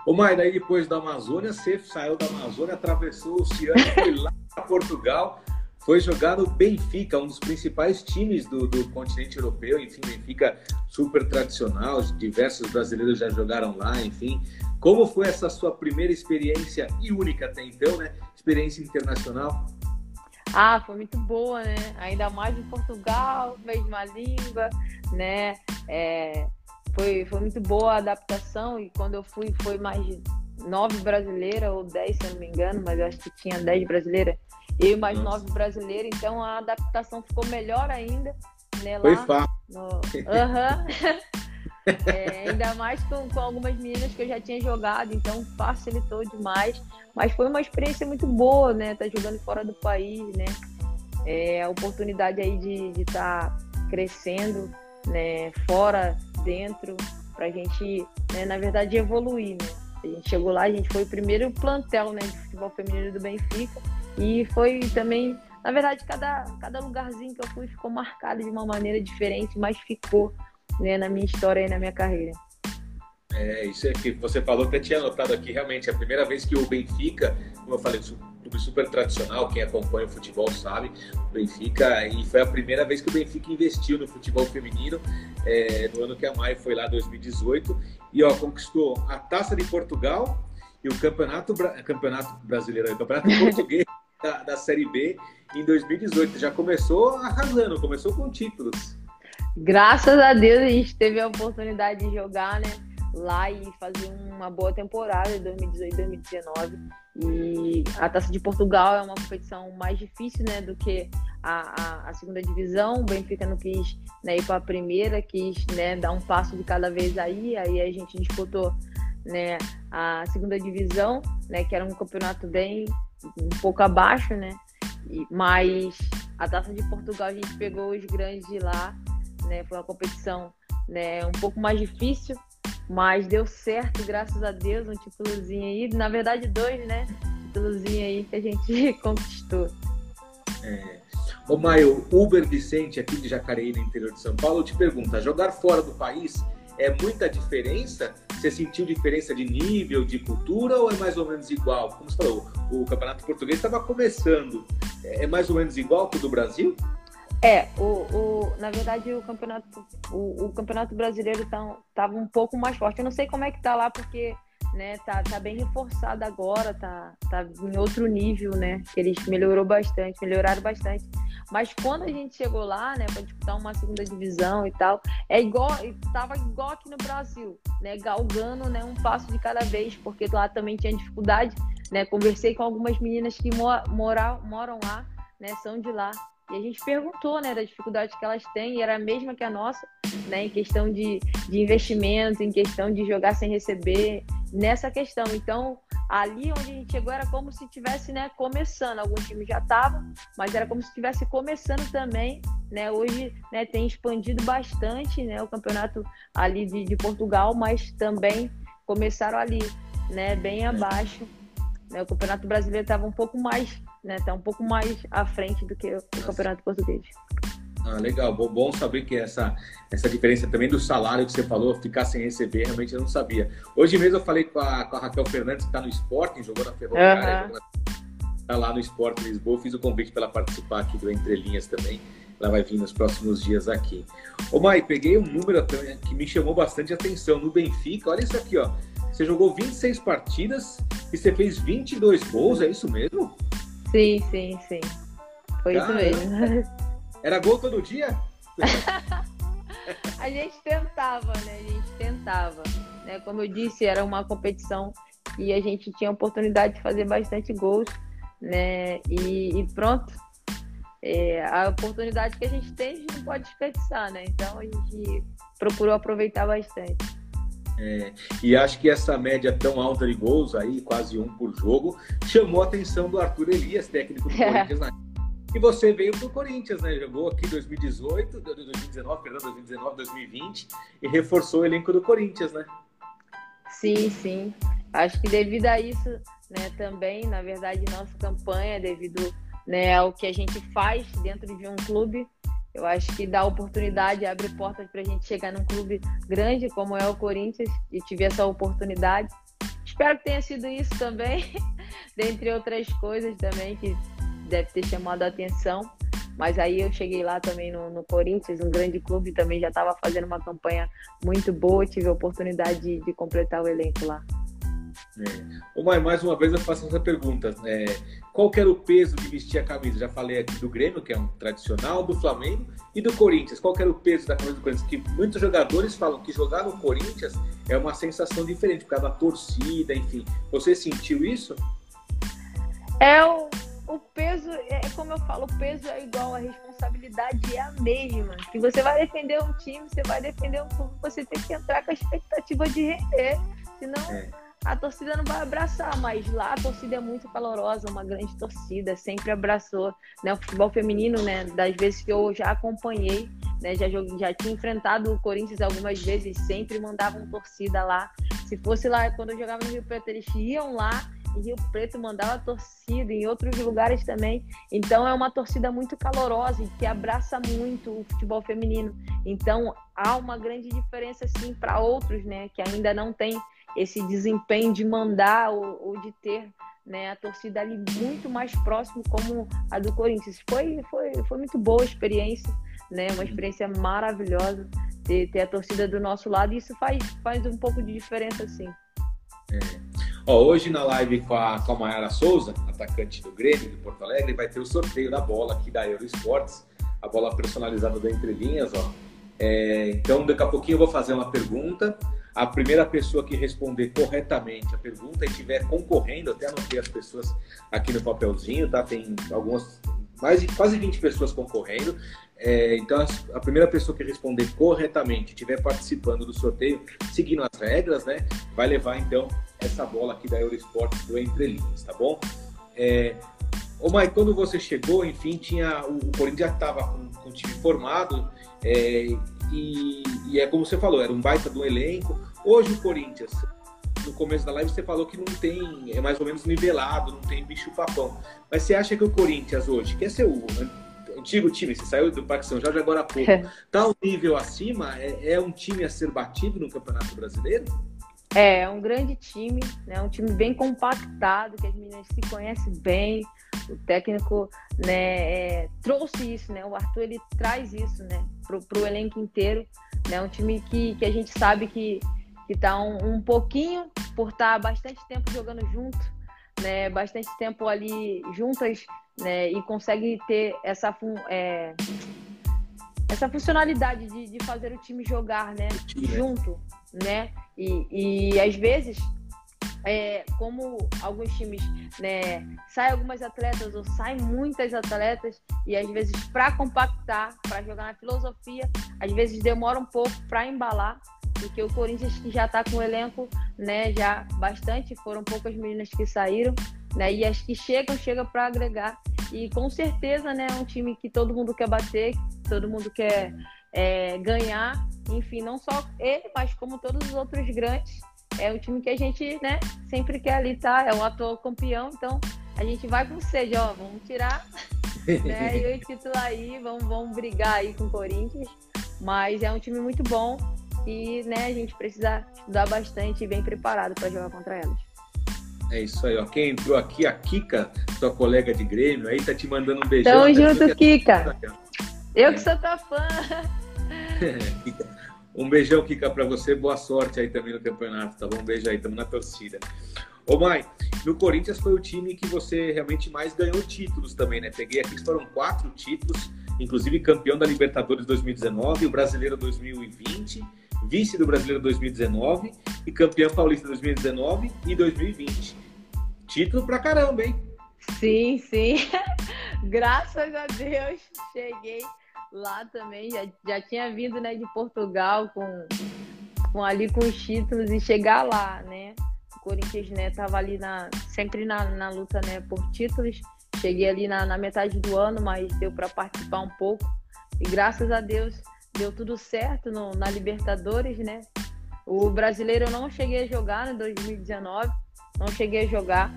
Ô Maia, daí depois da Amazônia, você saiu da Amazônia, atravessou o oceano, foi lá para Portugal, foi jogar no Benfica, um dos principais times do, do continente europeu, enfim, Benfica super tradicional, diversos brasileiros já jogaram lá, enfim. Como foi essa sua primeira experiência e única até então, né? Experiência internacional?
Ah, foi muito boa, né? Ainda mais em Portugal, mesma língua, né? É, foi, foi muito boa a adaptação e quando eu fui foi mais nove brasileiras ou dez, se eu não me engano, mas eu acho que tinha dez brasileiras. Eu e mais Nossa. nove brasileiras, então a adaptação ficou melhor ainda. Né,
foi fácil.
No... Uhum. É, ainda mais com, com algumas meninas que eu já tinha jogado, então facilitou demais. Mas foi uma experiência muito boa, né? Tá jogando fora do país, né? É, a oportunidade aí de estar tá crescendo, né? Fora, dentro, pra gente, né? na verdade, evoluir, né? A gente chegou lá, a gente foi o primeiro plantel, né? De futebol feminino do Benfica. E foi também, na verdade, cada, cada lugarzinho que eu fui ficou marcado de uma maneira diferente, mas ficou né, na minha história e na minha carreira.
É, isso é que você falou, até tinha anotado aqui, realmente, é a primeira vez que o Benfica, como eu falei, clube super tradicional, quem acompanha o futebol sabe, o Benfica, e foi a primeira vez que o Benfica investiu no futebol feminino, é, no ano que a Mai foi lá, 2018, e ó, conquistou a Taça de Portugal e o Campeonato, campeonato Brasileiro, o Campeonato Português da, da Série B em 2018. Já começou arrasando, começou com títulos
graças a Deus a gente teve a oportunidade de jogar, né? Lá e fazer uma boa temporada de 2018 2019. E a Taça de Portugal é uma competição mais difícil, né? Do que a, a, a segunda divisão. O Benfica não quis né, ir para a primeira, quis né, dar um passo de cada vez aí. Aí a gente disputou né, a segunda divisão, né? Que era um campeonato bem um pouco abaixo, né? E, mas a Taça de Portugal a gente pegou os grandes de lá né? Foi uma competição né, um pouco mais difícil, mas deu certo, graças a Deus, um títulozinho aí. Na verdade, dois, né? Títulozinho aí que a gente conquistou.
É. Ô Maio, Uber Vicente, aqui de Jacareí, no interior de São Paulo, te pergunta: jogar fora do país é muita diferença? Você sentiu diferença de nível, de cultura ou é mais ou menos igual? Como você falou, o Campeonato Português estava começando. É mais ou menos igual que o do Brasil?
É, o, o, na verdade o campeonato, o, o campeonato brasileiro tá, um pouco mais forte. Eu não sei como é que tá lá, porque né, tá, tá bem reforçado agora, tá, tá em outro nível, né? Eles melhorou bastante, melhoraram bastante. Mas quando a gente chegou lá, né, para disputar uma segunda divisão e tal, é igual, tava igual aqui no Brasil, né, galgando, né, um passo de cada vez, porque lá também tinha dificuldade, né? Conversei com algumas meninas que mora, moram lá, né, são de lá, e a gente perguntou, né, da dificuldade que elas têm, e era a mesma que a nossa, né, em questão de, de investimento, em questão de jogar sem receber, nessa questão. Então, ali onde a gente chegou era como se tivesse, né, começando. Alguns times já estavam, mas era como se estivesse começando também, né? Hoje, né, tem expandido bastante, né, o campeonato ali de, de Portugal, mas também começaram ali, né, bem abaixo. Né? O campeonato brasileiro estava um pouco mais né? Tá um pouco mais à frente do que o Campeonato Português.
Ah, legal. Bom, bom saber que essa, essa diferença também do salário que você falou, ficar sem receber, realmente eu não sabia. Hoje mesmo eu falei com a, com a Raquel Fernandes, que está no Sporting, jogou na Ferroviária, uhum. está lá no Sporting Lisboa. Fiz o convite para ela participar aqui do Entre Linhas também. Ela vai vir nos próximos dias aqui. Ô, Mai, peguei um número que me chamou bastante atenção. No Benfica, olha isso aqui, ó. Você jogou 26 partidas e você fez 22 gols, é isso mesmo?
Sim, sim, sim. Foi isso mesmo.
Era gol todo dia?
a gente tentava, né? A gente tentava. Né? Como eu disse, era uma competição e a gente tinha a oportunidade de fazer bastante gols, né? E, e pronto. É, a oportunidade que a gente tem, a gente não pode desperdiçar, né? Então a gente procurou aproveitar bastante.
É, e acho que essa média tão alta de gols aí, quase um por jogo, chamou a atenção do Arthur Elias, técnico do Corinthians na e você veio para o Corinthians, né? Jogou aqui 2018, 2019, perdão, 2019, 2020 e reforçou o elenco do Corinthians, né?
Sim, sim. Acho que devido a isso, né, também, na verdade, nossa campanha, devido né, ao que a gente faz dentro de um clube, eu acho que dá oportunidade, abre portas para a gente chegar num clube grande como é o Corinthians e tive essa oportunidade. Espero que tenha sido isso também, dentre outras coisas também que deve ter chamado a atenção. Mas aí eu cheguei lá também no, no Corinthians, um grande clube, também já estava fazendo uma campanha muito boa, tive a oportunidade de, de completar o elenco lá.
É. Mais uma vez eu faço essa pergunta. É, qual que era o peso de vestir a camisa? Já falei aqui do Grêmio, que é um tradicional, do Flamengo e do Corinthians. Qual que era o peso da camisa do Corinthians? Que muitos jogadores falam que jogar no Corinthians é uma sensação diferente, por causa da torcida, enfim. Você sentiu isso?
É o, o peso, é, é como eu falo, o peso é igual, a responsabilidade é a mesma. Se você vai defender um time, você vai defender um clube, você tem que entrar com a expectativa de render. Senão é. A torcida não vai abraçar, mas lá a torcida é muito calorosa, uma grande torcida, sempre abraçou. Né? O futebol feminino, né, das vezes que eu já acompanhei, né, já, joguei, já tinha enfrentado o Corinthians algumas vezes, sempre mandavam torcida lá. Se fosse lá, quando eu jogava no Rio Preto, eles iam lá em Rio Preto mandava torcida, em outros lugares também. Então é uma torcida muito calorosa e que abraça muito o futebol feminino. Então há uma grande diferença sim para outros, né, que ainda não tem esse desempenho de mandar ou, ou, de ter né, a torcida ali muito mais próximo como a do Corinthians. Foi, foi, foi muito boa a experiência, né, uma experiência maravilhosa ter, ter a torcida do nosso lado e isso faz, faz um pouco de diferença sim.
É. Ó, hoje na live com a, com a Mayara Souza, atacante do Grêmio de Porto Alegre, vai ter o sorteio da bola aqui da Euro Esportes, a bola personalizada da Entrelinhas, ó. É, então, daqui a pouquinho eu vou fazer uma pergunta. A primeira pessoa que responder corretamente a pergunta e estiver concorrendo, até anotei as pessoas aqui no papelzinho, tá? Tem algumas, mais de quase 20 pessoas concorrendo. É, então, a primeira pessoa que responder corretamente, estiver participando do sorteio, seguindo as regras, né, vai levar então essa bola aqui da Eurosport do Entre Linhas, tá bom? É, ô Mai, quando você chegou, enfim, tinha o, Corinthians já estava com, com, o time formado é, e, e, é como você falou, era um baita do elenco. Hoje o Corinthians, no começo da live você falou que não tem, é mais ou menos nivelado, não tem bicho papão. Mas você acha que o Corinthians hoje, que é seu antigo time, você saiu do Parque São Jorge agora há pouco, tá um nível acima? É, é um time a ser batido no Campeonato Brasileiro?
É, é um grande time, né? Um time bem compactado, que as meninas se conhecem bem. O técnico né, é, trouxe isso, né? O Arthur ele traz isso, né? Pro, pro elenco inteiro, né? Um time que, que a gente sabe que que tá um, um pouquinho por estar tá bastante tempo jogando junto, né? Bastante tempo ali juntas, né? E consegue ter essa é, essa funcionalidade de, de fazer o time jogar, né? Junto, né? E, e às vezes, é, como alguns times, né, saem algumas atletas ou saem muitas atletas e às vezes para compactar, para jogar na filosofia, às vezes demora um pouco para embalar, porque o Corinthians que já está com o elenco, né, já bastante, foram poucas meninas que saíram, né, e as que chegam, chegam para agregar. E com certeza, né, é um time que todo mundo quer bater, todo mundo quer é, ganhar, enfim, não só ele, mas como todos os outros grandes. É o time que a gente, né, sempre quer ali, tá? É o atual campeão, então a gente vai com sede, ó, vamos tirar né? E o título aí, vamos, vamos brigar aí com o Corinthians. Mas é um time muito bom e né, a gente precisa estudar bastante e bem preparado para jogar contra elas.
É isso aí, ó. Quem entrou aqui, a Kika, sua colega de Grêmio, aí tá te mandando um beijão.
Tamo junto, Kika. Eu que sou tua fã.
um beijão, Kika, para você. Boa sorte aí também no campeonato, tá bom? Um beijo aí, tamo na torcida. Ô, Mai, no Corinthians foi o time que você realmente mais ganhou títulos também, né? Peguei aqui, foram quatro títulos, inclusive campeão da Libertadores 2019, o Brasileiro 2020, vice do Brasileiro 2019 e campeão paulista 2019 e 2020. Título pra caramba, hein?
Sim, sim. Graças a Deus cheguei lá também. Já, já tinha vindo né, de Portugal com, com ali com os títulos e chegar lá, né? Corinthians, né, tava ali na, sempre na, na luta, né, por títulos. Cheguei ali na, na metade do ano, mas deu para participar um pouco. E graças a Deus deu tudo certo no, na Libertadores, né? O brasileiro eu não cheguei a jogar em 2019, não cheguei a jogar,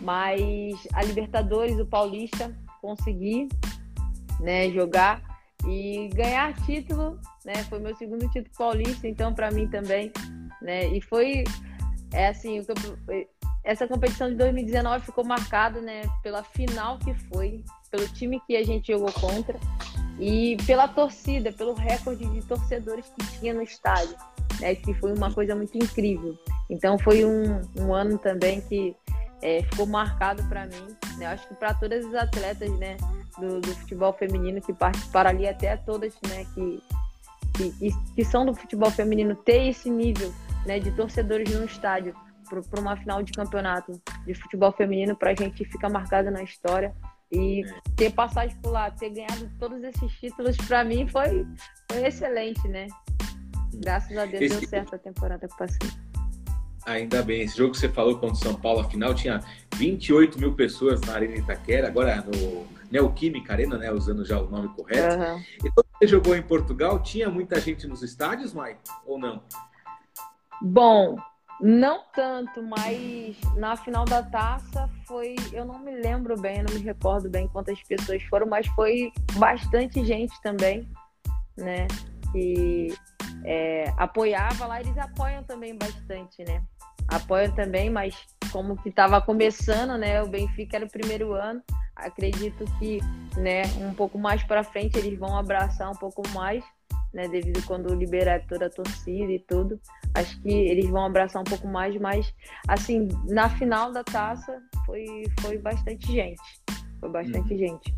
mas a Libertadores, o Paulista, consegui, né, jogar e ganhar título, né? Foi meu segundo título paulista, então para mim também, né? E foi é assim, essa competição de 2019 ficou marcada, né, pela final que foi, pelo time que a gente jogou contra e pela torcida, pelo recorde de torcedores que tinha no estádio, né, que foi uma coisa muito incrível. Então foi um, um ano também que é, ficou marcado para mim, né, acho que para todas as atletas, né, do, do, futebol feminino que participaram ali, até todas, né, que, que, que são do futebol feminino, ter esse nível né, de torcedores no estádio para uma final de campeonato de futebol feminino, para a gente ficar marcado na história. E ter passagem por lá, ter ganhado todos esses títulos, para mim foi, foi excelente, né? Graças a Deus esse... deu certo a temporada que passei.
Ainda bem, esse jogo que você falou contra o São Paulo, afinal, tinha 28 mil pessoas na Arena Itaquera, agora no Neoquímica Arena, né? Usando já o nome correto. Uhum. E quando você jogou em Portugal, tinha muita gente nos estádios, Mike? Ou não?
Bom, não tanto, mas na final da taça foi. Eu não me lembro bem, não me recordo bem quantas pessoas foram, mas foi bastante gente também, né? Que é, apoiava lá, eles apoiam também bastante, né? Apoiam também, mas como que estava começando, né? O Benfica era o primeiro ano. Acredito que, né, um pouco mais para frente eles vão abraçar um pouco mais né? Devido quando liberar toda a torcida e tudo. Acho que eles vão abraçar um pouco mais, mas assim, na final da taça foi, foi bastante gente. Foi bastante uhum. gente.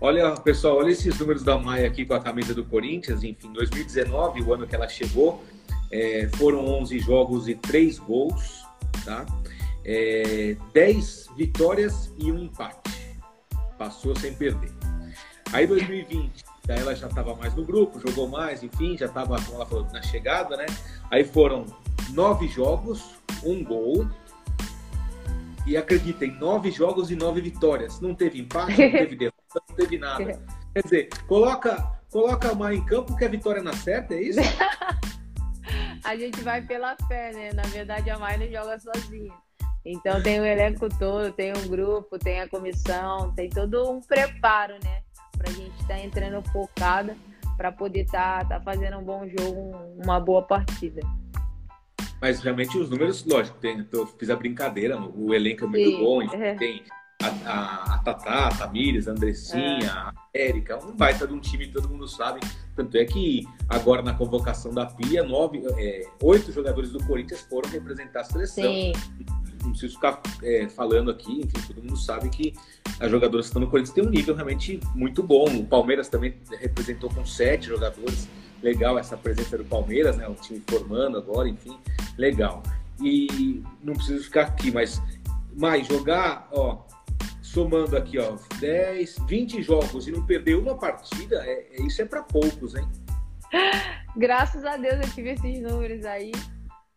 Olha, pessoal, olha esses números da Maia aqui com a camisa do Corinthians. Enfim, 2019, o ano que ela chegou, é, foram 11 jogos e 3 gols, tá? É, 10 vitórias e um empate. Passou sem perder. Aí 2020, Daí ela já estava mais no grupo, jogou mais, enfim, já estava, como ela falou, na chegada, né? Aí foram nove jogos, um gol. E acreditem, nove jogos e nove vitórias. Não teve empate, não teve derrota, não teve nada. Quer dizer, coloca, coloca a Mar em campo que a vitória na certa, é isso?
a gente vai pela fé, né? Na verdade, a Mai não joga sozinha. Então tem o elenco todo, tem um grupo, tem a comissão, tem todo um preparo, né? para a gente estar tá entrando focada para poder estar tá, tá fazendo um bom jogo, uma boa partida.
Mas realmente os números, lógico, tem, eu fiz a brincadeira, o elenco é muito Sim, bom, é. tem a, a, a Tatá, a Tamires, a Andressinha, é. a Érica, um baita de um time todo mundo sabe. Tanto é que agora na convocação da Pia, nove, é, oito jogadores do Corinthians foram representar a seleção. Sim não preciso ficar é, falando aqui, enfim, todo mundo sabe que as jogadoras que estão no Corinthians têm um nível realmente muito bom. O Palmeiras também representou com sete jogadores. Legal essa presença do Palmeiras, né? O time formando agora, enfim, legal. E não preciso ficar aqui, mas mais jogar, ó, somando aqui, ó, 10, 20 jogos e não perder uma partida, é, é isso é para poucos, hein?
Graças a Deus eu tive esses números aí.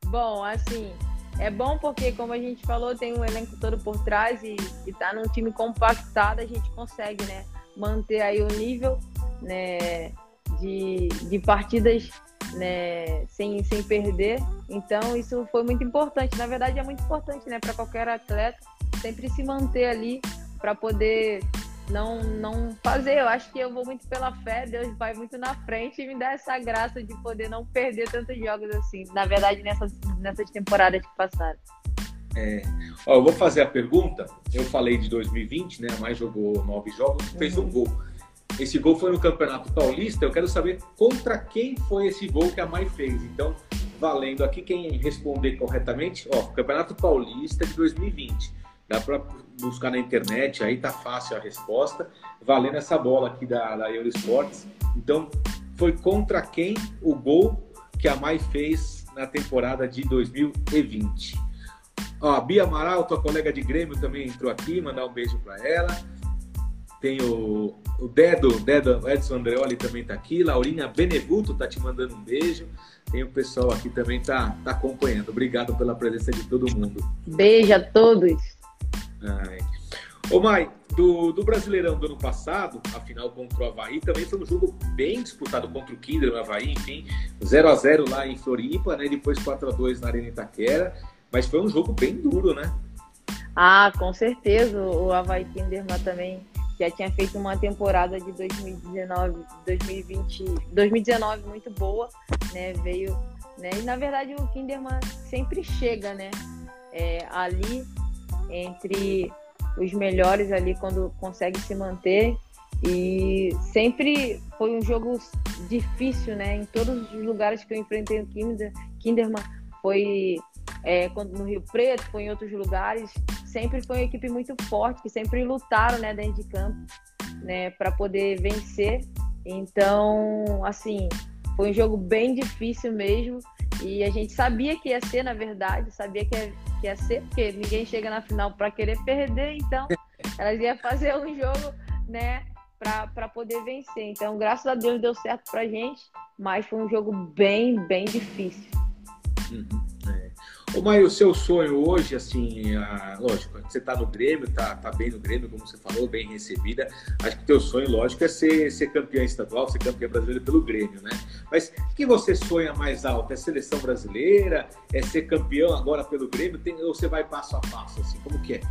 Bom, assim, é bom porque, como a gente falou, tem um elenco todo por trás e, está num time compactado, a gente consegue, né, manter aí o nível, né, de, de partidas, né, sem, sem perder. Então, isso foi muito importante. Na verdade, é muito importante, né, para qualquer atleta sempre se manter ali para poder não, não fazer. Eu acho que eu vou muito pela fé, Deus vai muito na frente e me dá essa graça de poder não perder tantos jogos assim. Na verdade, nessas, nessas temporadas que passaram.
É. Ó, eu vou fazer a pergunta. Eu falei de 2020, né? Mais jogou nove jogos, fez uhum. um gol. Esse gol foi no Campeonato Paulista. Eu quero saber contra quem foi esse gol que a Mai fez. Então, valendo aqui, quem responder corretamente, ó, Campeonato Paulista de 2020. Dá para buscar na internet, aí tá fácil a resposta. Valendo essa bola aqui da, da Eurosports. Então, foi contra quem o gol que a Mai fez na temporada de 2020? Ó, a Bia Amaral, tua colega de Grêmio, também entrou aqui, mandar um beijo para ela. Tem o, o Dedo, Dedo, Edson Andreoli também tá aqui. Laurinha Benevuto tá te mandando um beijo. Tem o pessoal aqui também tá, tá acompanhando. Obrigado pela presença de todo mundo.
Beijo a todos.
Ai. Ô Mai, do, do Brasileirão do ano passado, a final contra o Havaí, também foi um jogo bem disputado contra o Kinder, o Havaí, enfim, 0 a 0 lá em Floripa, né? Depois 4 a 2 na Arena Itaquera. Mas foi um jogo bem duro, né?
Ah, com certeza. O Havaí Kinderman também já tinha feito uma temporada de 2019, 2020, 2019 muito boa, né? Veio, né? E na verdade o Kinderman sempre chega, né? É, ali entre os melhores ali quando consegue se manter e sempre foi um jogo difícil, né? Em todos os lugares que eu enfrentei o Kinder, Kinderman foi é, no Rio Preto, foi em outros lugares, sempre foi uma equipe muito forte, que sempre lutaram né, dentro de campo né, para poder vencer. Então, assim, foi um jogo bem difícil mesmo. E a gente sabia que ia ser, na verdade, sabia que ia, que ia ser, porque ninguém chega na final para querer perder, então elas iam fazer um jogo, né, para poder vencer. Então, graças a Deus deu certo pra gente, mas foi um jogo bem, bem difícil.
Uhum. Ô, Maio, o seu sonho hoje, assim, a, lógico, você está no Grêmio, tá, tá bem no Grêmio, como você falou, bem recebida. Acho que teu sonho, lógico, é ser, ser campeã estadual, ser campeã brasileira pelo Grêmio, né? Mas o que você sonha mais alto? É seleção brasileira? É ser campeão agora pelo Grêmio? Tem, ou você vai passo a passo, assim? Como que é?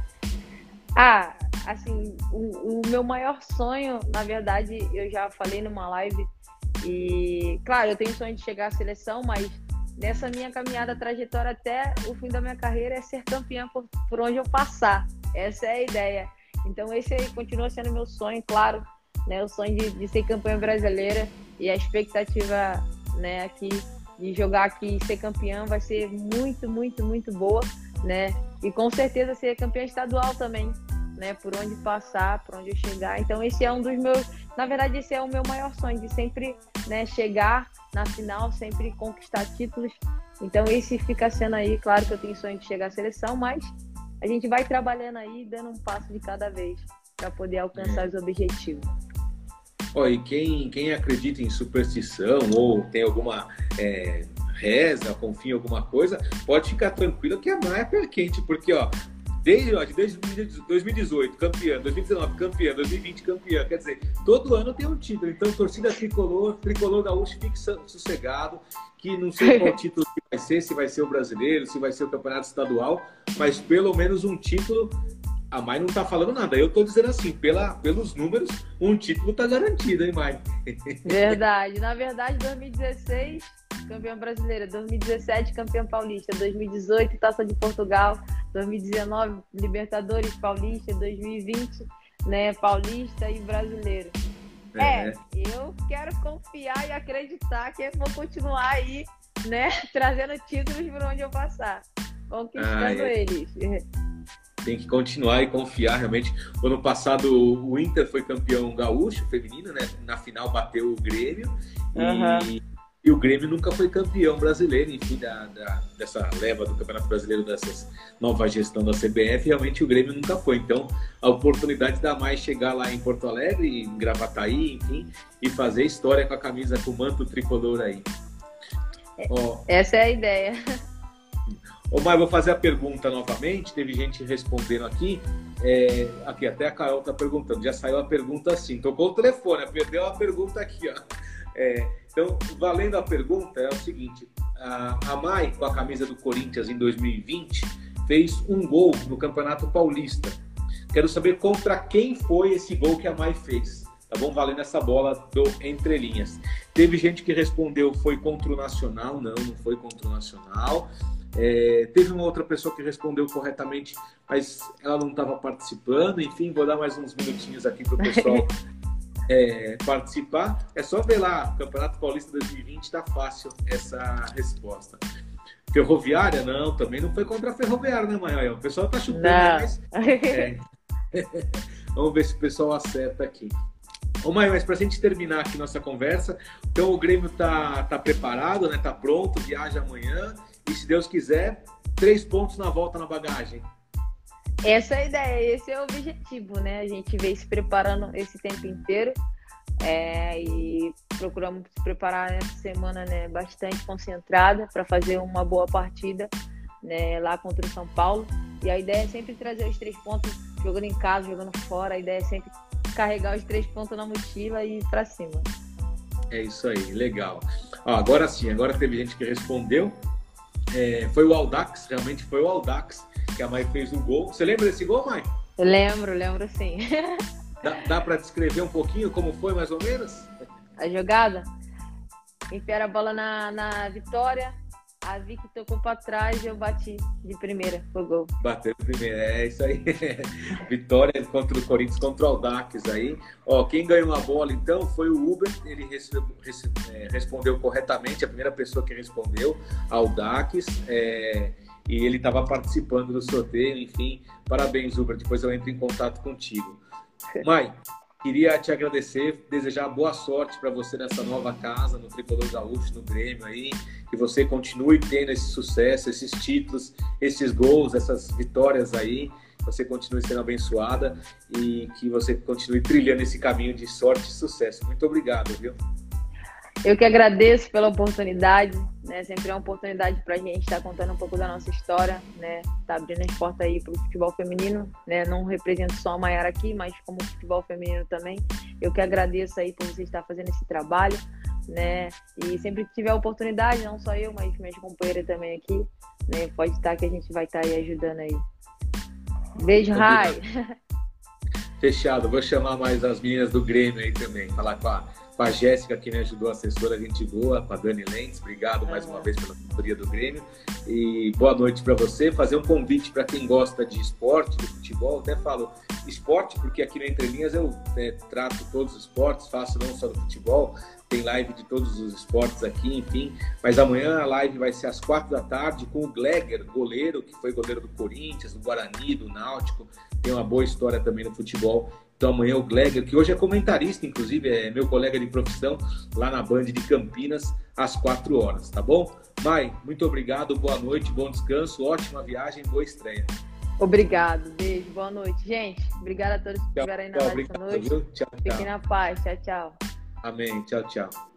Ah, assim, o, o meu maior sonho, na verdade, eu já falei numa live, e claro, eu tenho sonho de chegar à seleção, mas nessa minha caminhada, trajetória até o fim da minha carreira é ser campeã por, por onde eu passar. Essa é a ideia. Então esse aí continua sendo meu sonho, claro, né? O sonho de, de ser campeã brasileira e a expectativa, né, aqui de jogar aqui e ser campeã vai ser muito, muito, muito boa, né? E com certeza ser campeã estadual também, né? Por onde passar, por onde chegar. Então esse é um dos meus, na verdade esse é o meu maior sonho de sempre, né, chegar na final, sempre conquistar títulos. Então esse fica sendo aí, claro que eu tenho sonho de chegar à seleção, mas a gente vai trabalhando aí, dando um passo de cada vez para poder alcançar os objetivos.
Oh, e quem, quem acredita em superstição ou tem alguma é, reza, confia em alguma coisa, pode ficar tranquilo que a Maia é quente, porque ó, Desde, ó, desde 2018, campeã, 2019, campeã, 2020, campeã. Quer dizer, todo ano tem um título. Então, torcida tricolor, tricolor gaúcho, fique sossegado, que não sei qual título vai ser, se vai ser o brasileiro, se vai ser o campeonato estadual, mas pelo menos um título. A Mai não tá falando nada. Eu tô dizendo assim, pela, pelos números, um título tá garantido, hein, Mai?
Verdade. Na verdade, 2016 campeão brasileira, 2017 campeão paulista, 2018 Taça de Portugal, 2019 Libertadores Paulista, 2020 né, Paulista e Brasileiro. É. é, eu quero confiar e acreditar que eu vou continuar aí, né, trazendo títulos por onde eu passar, conquistando ah, é. eles.
Tem que continuar e confiar realmente. O ano passado o Inter foi campeão gaúcho feminino, né? Na final bateu o Grêmio. Uhum. E e o Grêmio nunca foi campeão brasileiro, enfim, da, da, dessa leva do Campeonato Brasileiro, dessa nova gestão da CBF, realmente o Grêmio nunca foi. Então, a oportunidade da mais chegar lá em Porto Alegre, em Gravataí, enfim, e fazer história com a camisa, com o manto tricolor aí.
Essa é a ideia.
Ô, Mar, vou fazer a pergunta novamente. Teve gente respondendo aqui. É, aqui, até a Carol está perguntando. Já saiu a pergunta assim. Tocou o telefone, perdeu a pergunta aqui, ó. É, então, valendo a pergunta, é o seguinte: a, Mai, com a camisa do Corinthians em 2020, fez um gol no Campeonato Paulista. Quero saber contra quem foi esse gol que a Mai fez. Tá bom? Valendo essa bola do Entre Linhas. Teve gente que respondeu foi contra o Nacional. Não, não foi contra o Nacional. É, teve uma outra pessoa que respondeu corretamente, mas ela não estava participando. Enfim, vou dar mais uns minutinhos aqui para o pessoal é, participar. É só ver lá, Campeonato Paulista 2020 está fácil essa resposta. Ferroviária? Não, também não foi contra a Ferroviária, né, Maia? O pessoal tá chutando, mas. É. Vamos ver se o pessoal acerta aqui. Ô, Maia, mas para a gente terminar aqui nossa conversa, então o Grêmio tá, tá preparado, né? Tá pronto, viaja amanhã. E se Deus quiser, três pontos na volta na bagagem.
Essa é a ideia, esse é o objetivo, né? A gente vem se preparando esse tempo inteiro é, e procuramos se preparar nessa semana né, bastante concentrada para fazer uma boa partida né, lá contra o São Paulo. E a ideia é sempre trazer os três pontos, jogando em casa, jogando fora. A ideia é sempre carregar os três pontos na mochila e ir para cima.
É isso aí, legal. Ó, agora sim, agora teve gente que respondeu. É, foi o Aldax, realmente foi o Aldax que a Mai fez o gol. Você lembra desse gol, Mai?
Eu lembro, lembro sim.
Dá, dá para descrever um pouquinho como foi, mais ou menos?
A jogada? Enfiaram a bola na, na vitória, a Vicky tocou para trás e eu bati de primeira. Foi gol.
Bateu de primeira, é isso aí. Vitória contra o Corinthians, contra o Aldax aí. Ó, quem ganhou a bola então foi o Uber. Ele é, respondeu corretamente, a primeira pessoa que respondeu, Aldax. É, e ele estava participando do sorteio, enfim. Parabéns, Uber. Depois eu entro em contato contigo. Mai, queria te agradecer, desejar boa sorte para você nessa nova casa, no Tricolor Gaúcho, no Grêmio aí, que você continue tendo esse sucesso, esses títulos, esses gols, essas vitórias aí, você continue sendo abençoada e que você continue trilhando esse caminho de sorte e sucesso. Muito obrigado, viu?
Eu que agradeço pela oportunidade, né? Sempre é uma oportunidade para a gente estar tá contando um pouco da nossa história, né? Tá abrindo as portas aí para o futebol feminino, né? Não represento só a Maiara aqui, mas como futebol feminino também. Eu que agradeço aí por você estar fazendo esse trabalho, né? E sempre que tiver a oportunidade, não só eu, mas minhas companheiras também aqui, né? Pode estar que a gente vai estar aí ajudando aí. Beijo, Rai.
Fechado. Vou chamar mais as meninas do Grêmio aí também, falar com a com a Jéssica, que me ajudou, a assessora, gente boa, com a Dani Lentes. Obrigado mais uma vez pela assessoria do Grêmio. E boa noite para você. Fazer um convite para quem gosta de esporte, de futebol. Até falo esporte, porque aqui no Entre Linhas eu é, trato todos os esportes, faço não só do futebol, tem live de todos os esportes aqui, enfim. Mas amanhã a live vai ser às quatro da tarde com o Gleger, goleiro, que foi goleiro do Corinthians, do Guarani, do Náutico. Tem uma boa história também no futebol. Então amanhã o Gleger, que hoje é comentarista, inclusive, é meu colega de profissão, lá na Band de Campinas, às 4 horas, tá bom? Mai, muito obrigado, boa noite, bom descanso, ótima viagem, boa estreia.
Obrigado, beijo, boa noite. Gente, obrigado a todos que estiveram aí na live essa noite. Tchau, tchau. Fiquem na paz, tchau, tchau.
Amém, tchau, tchau.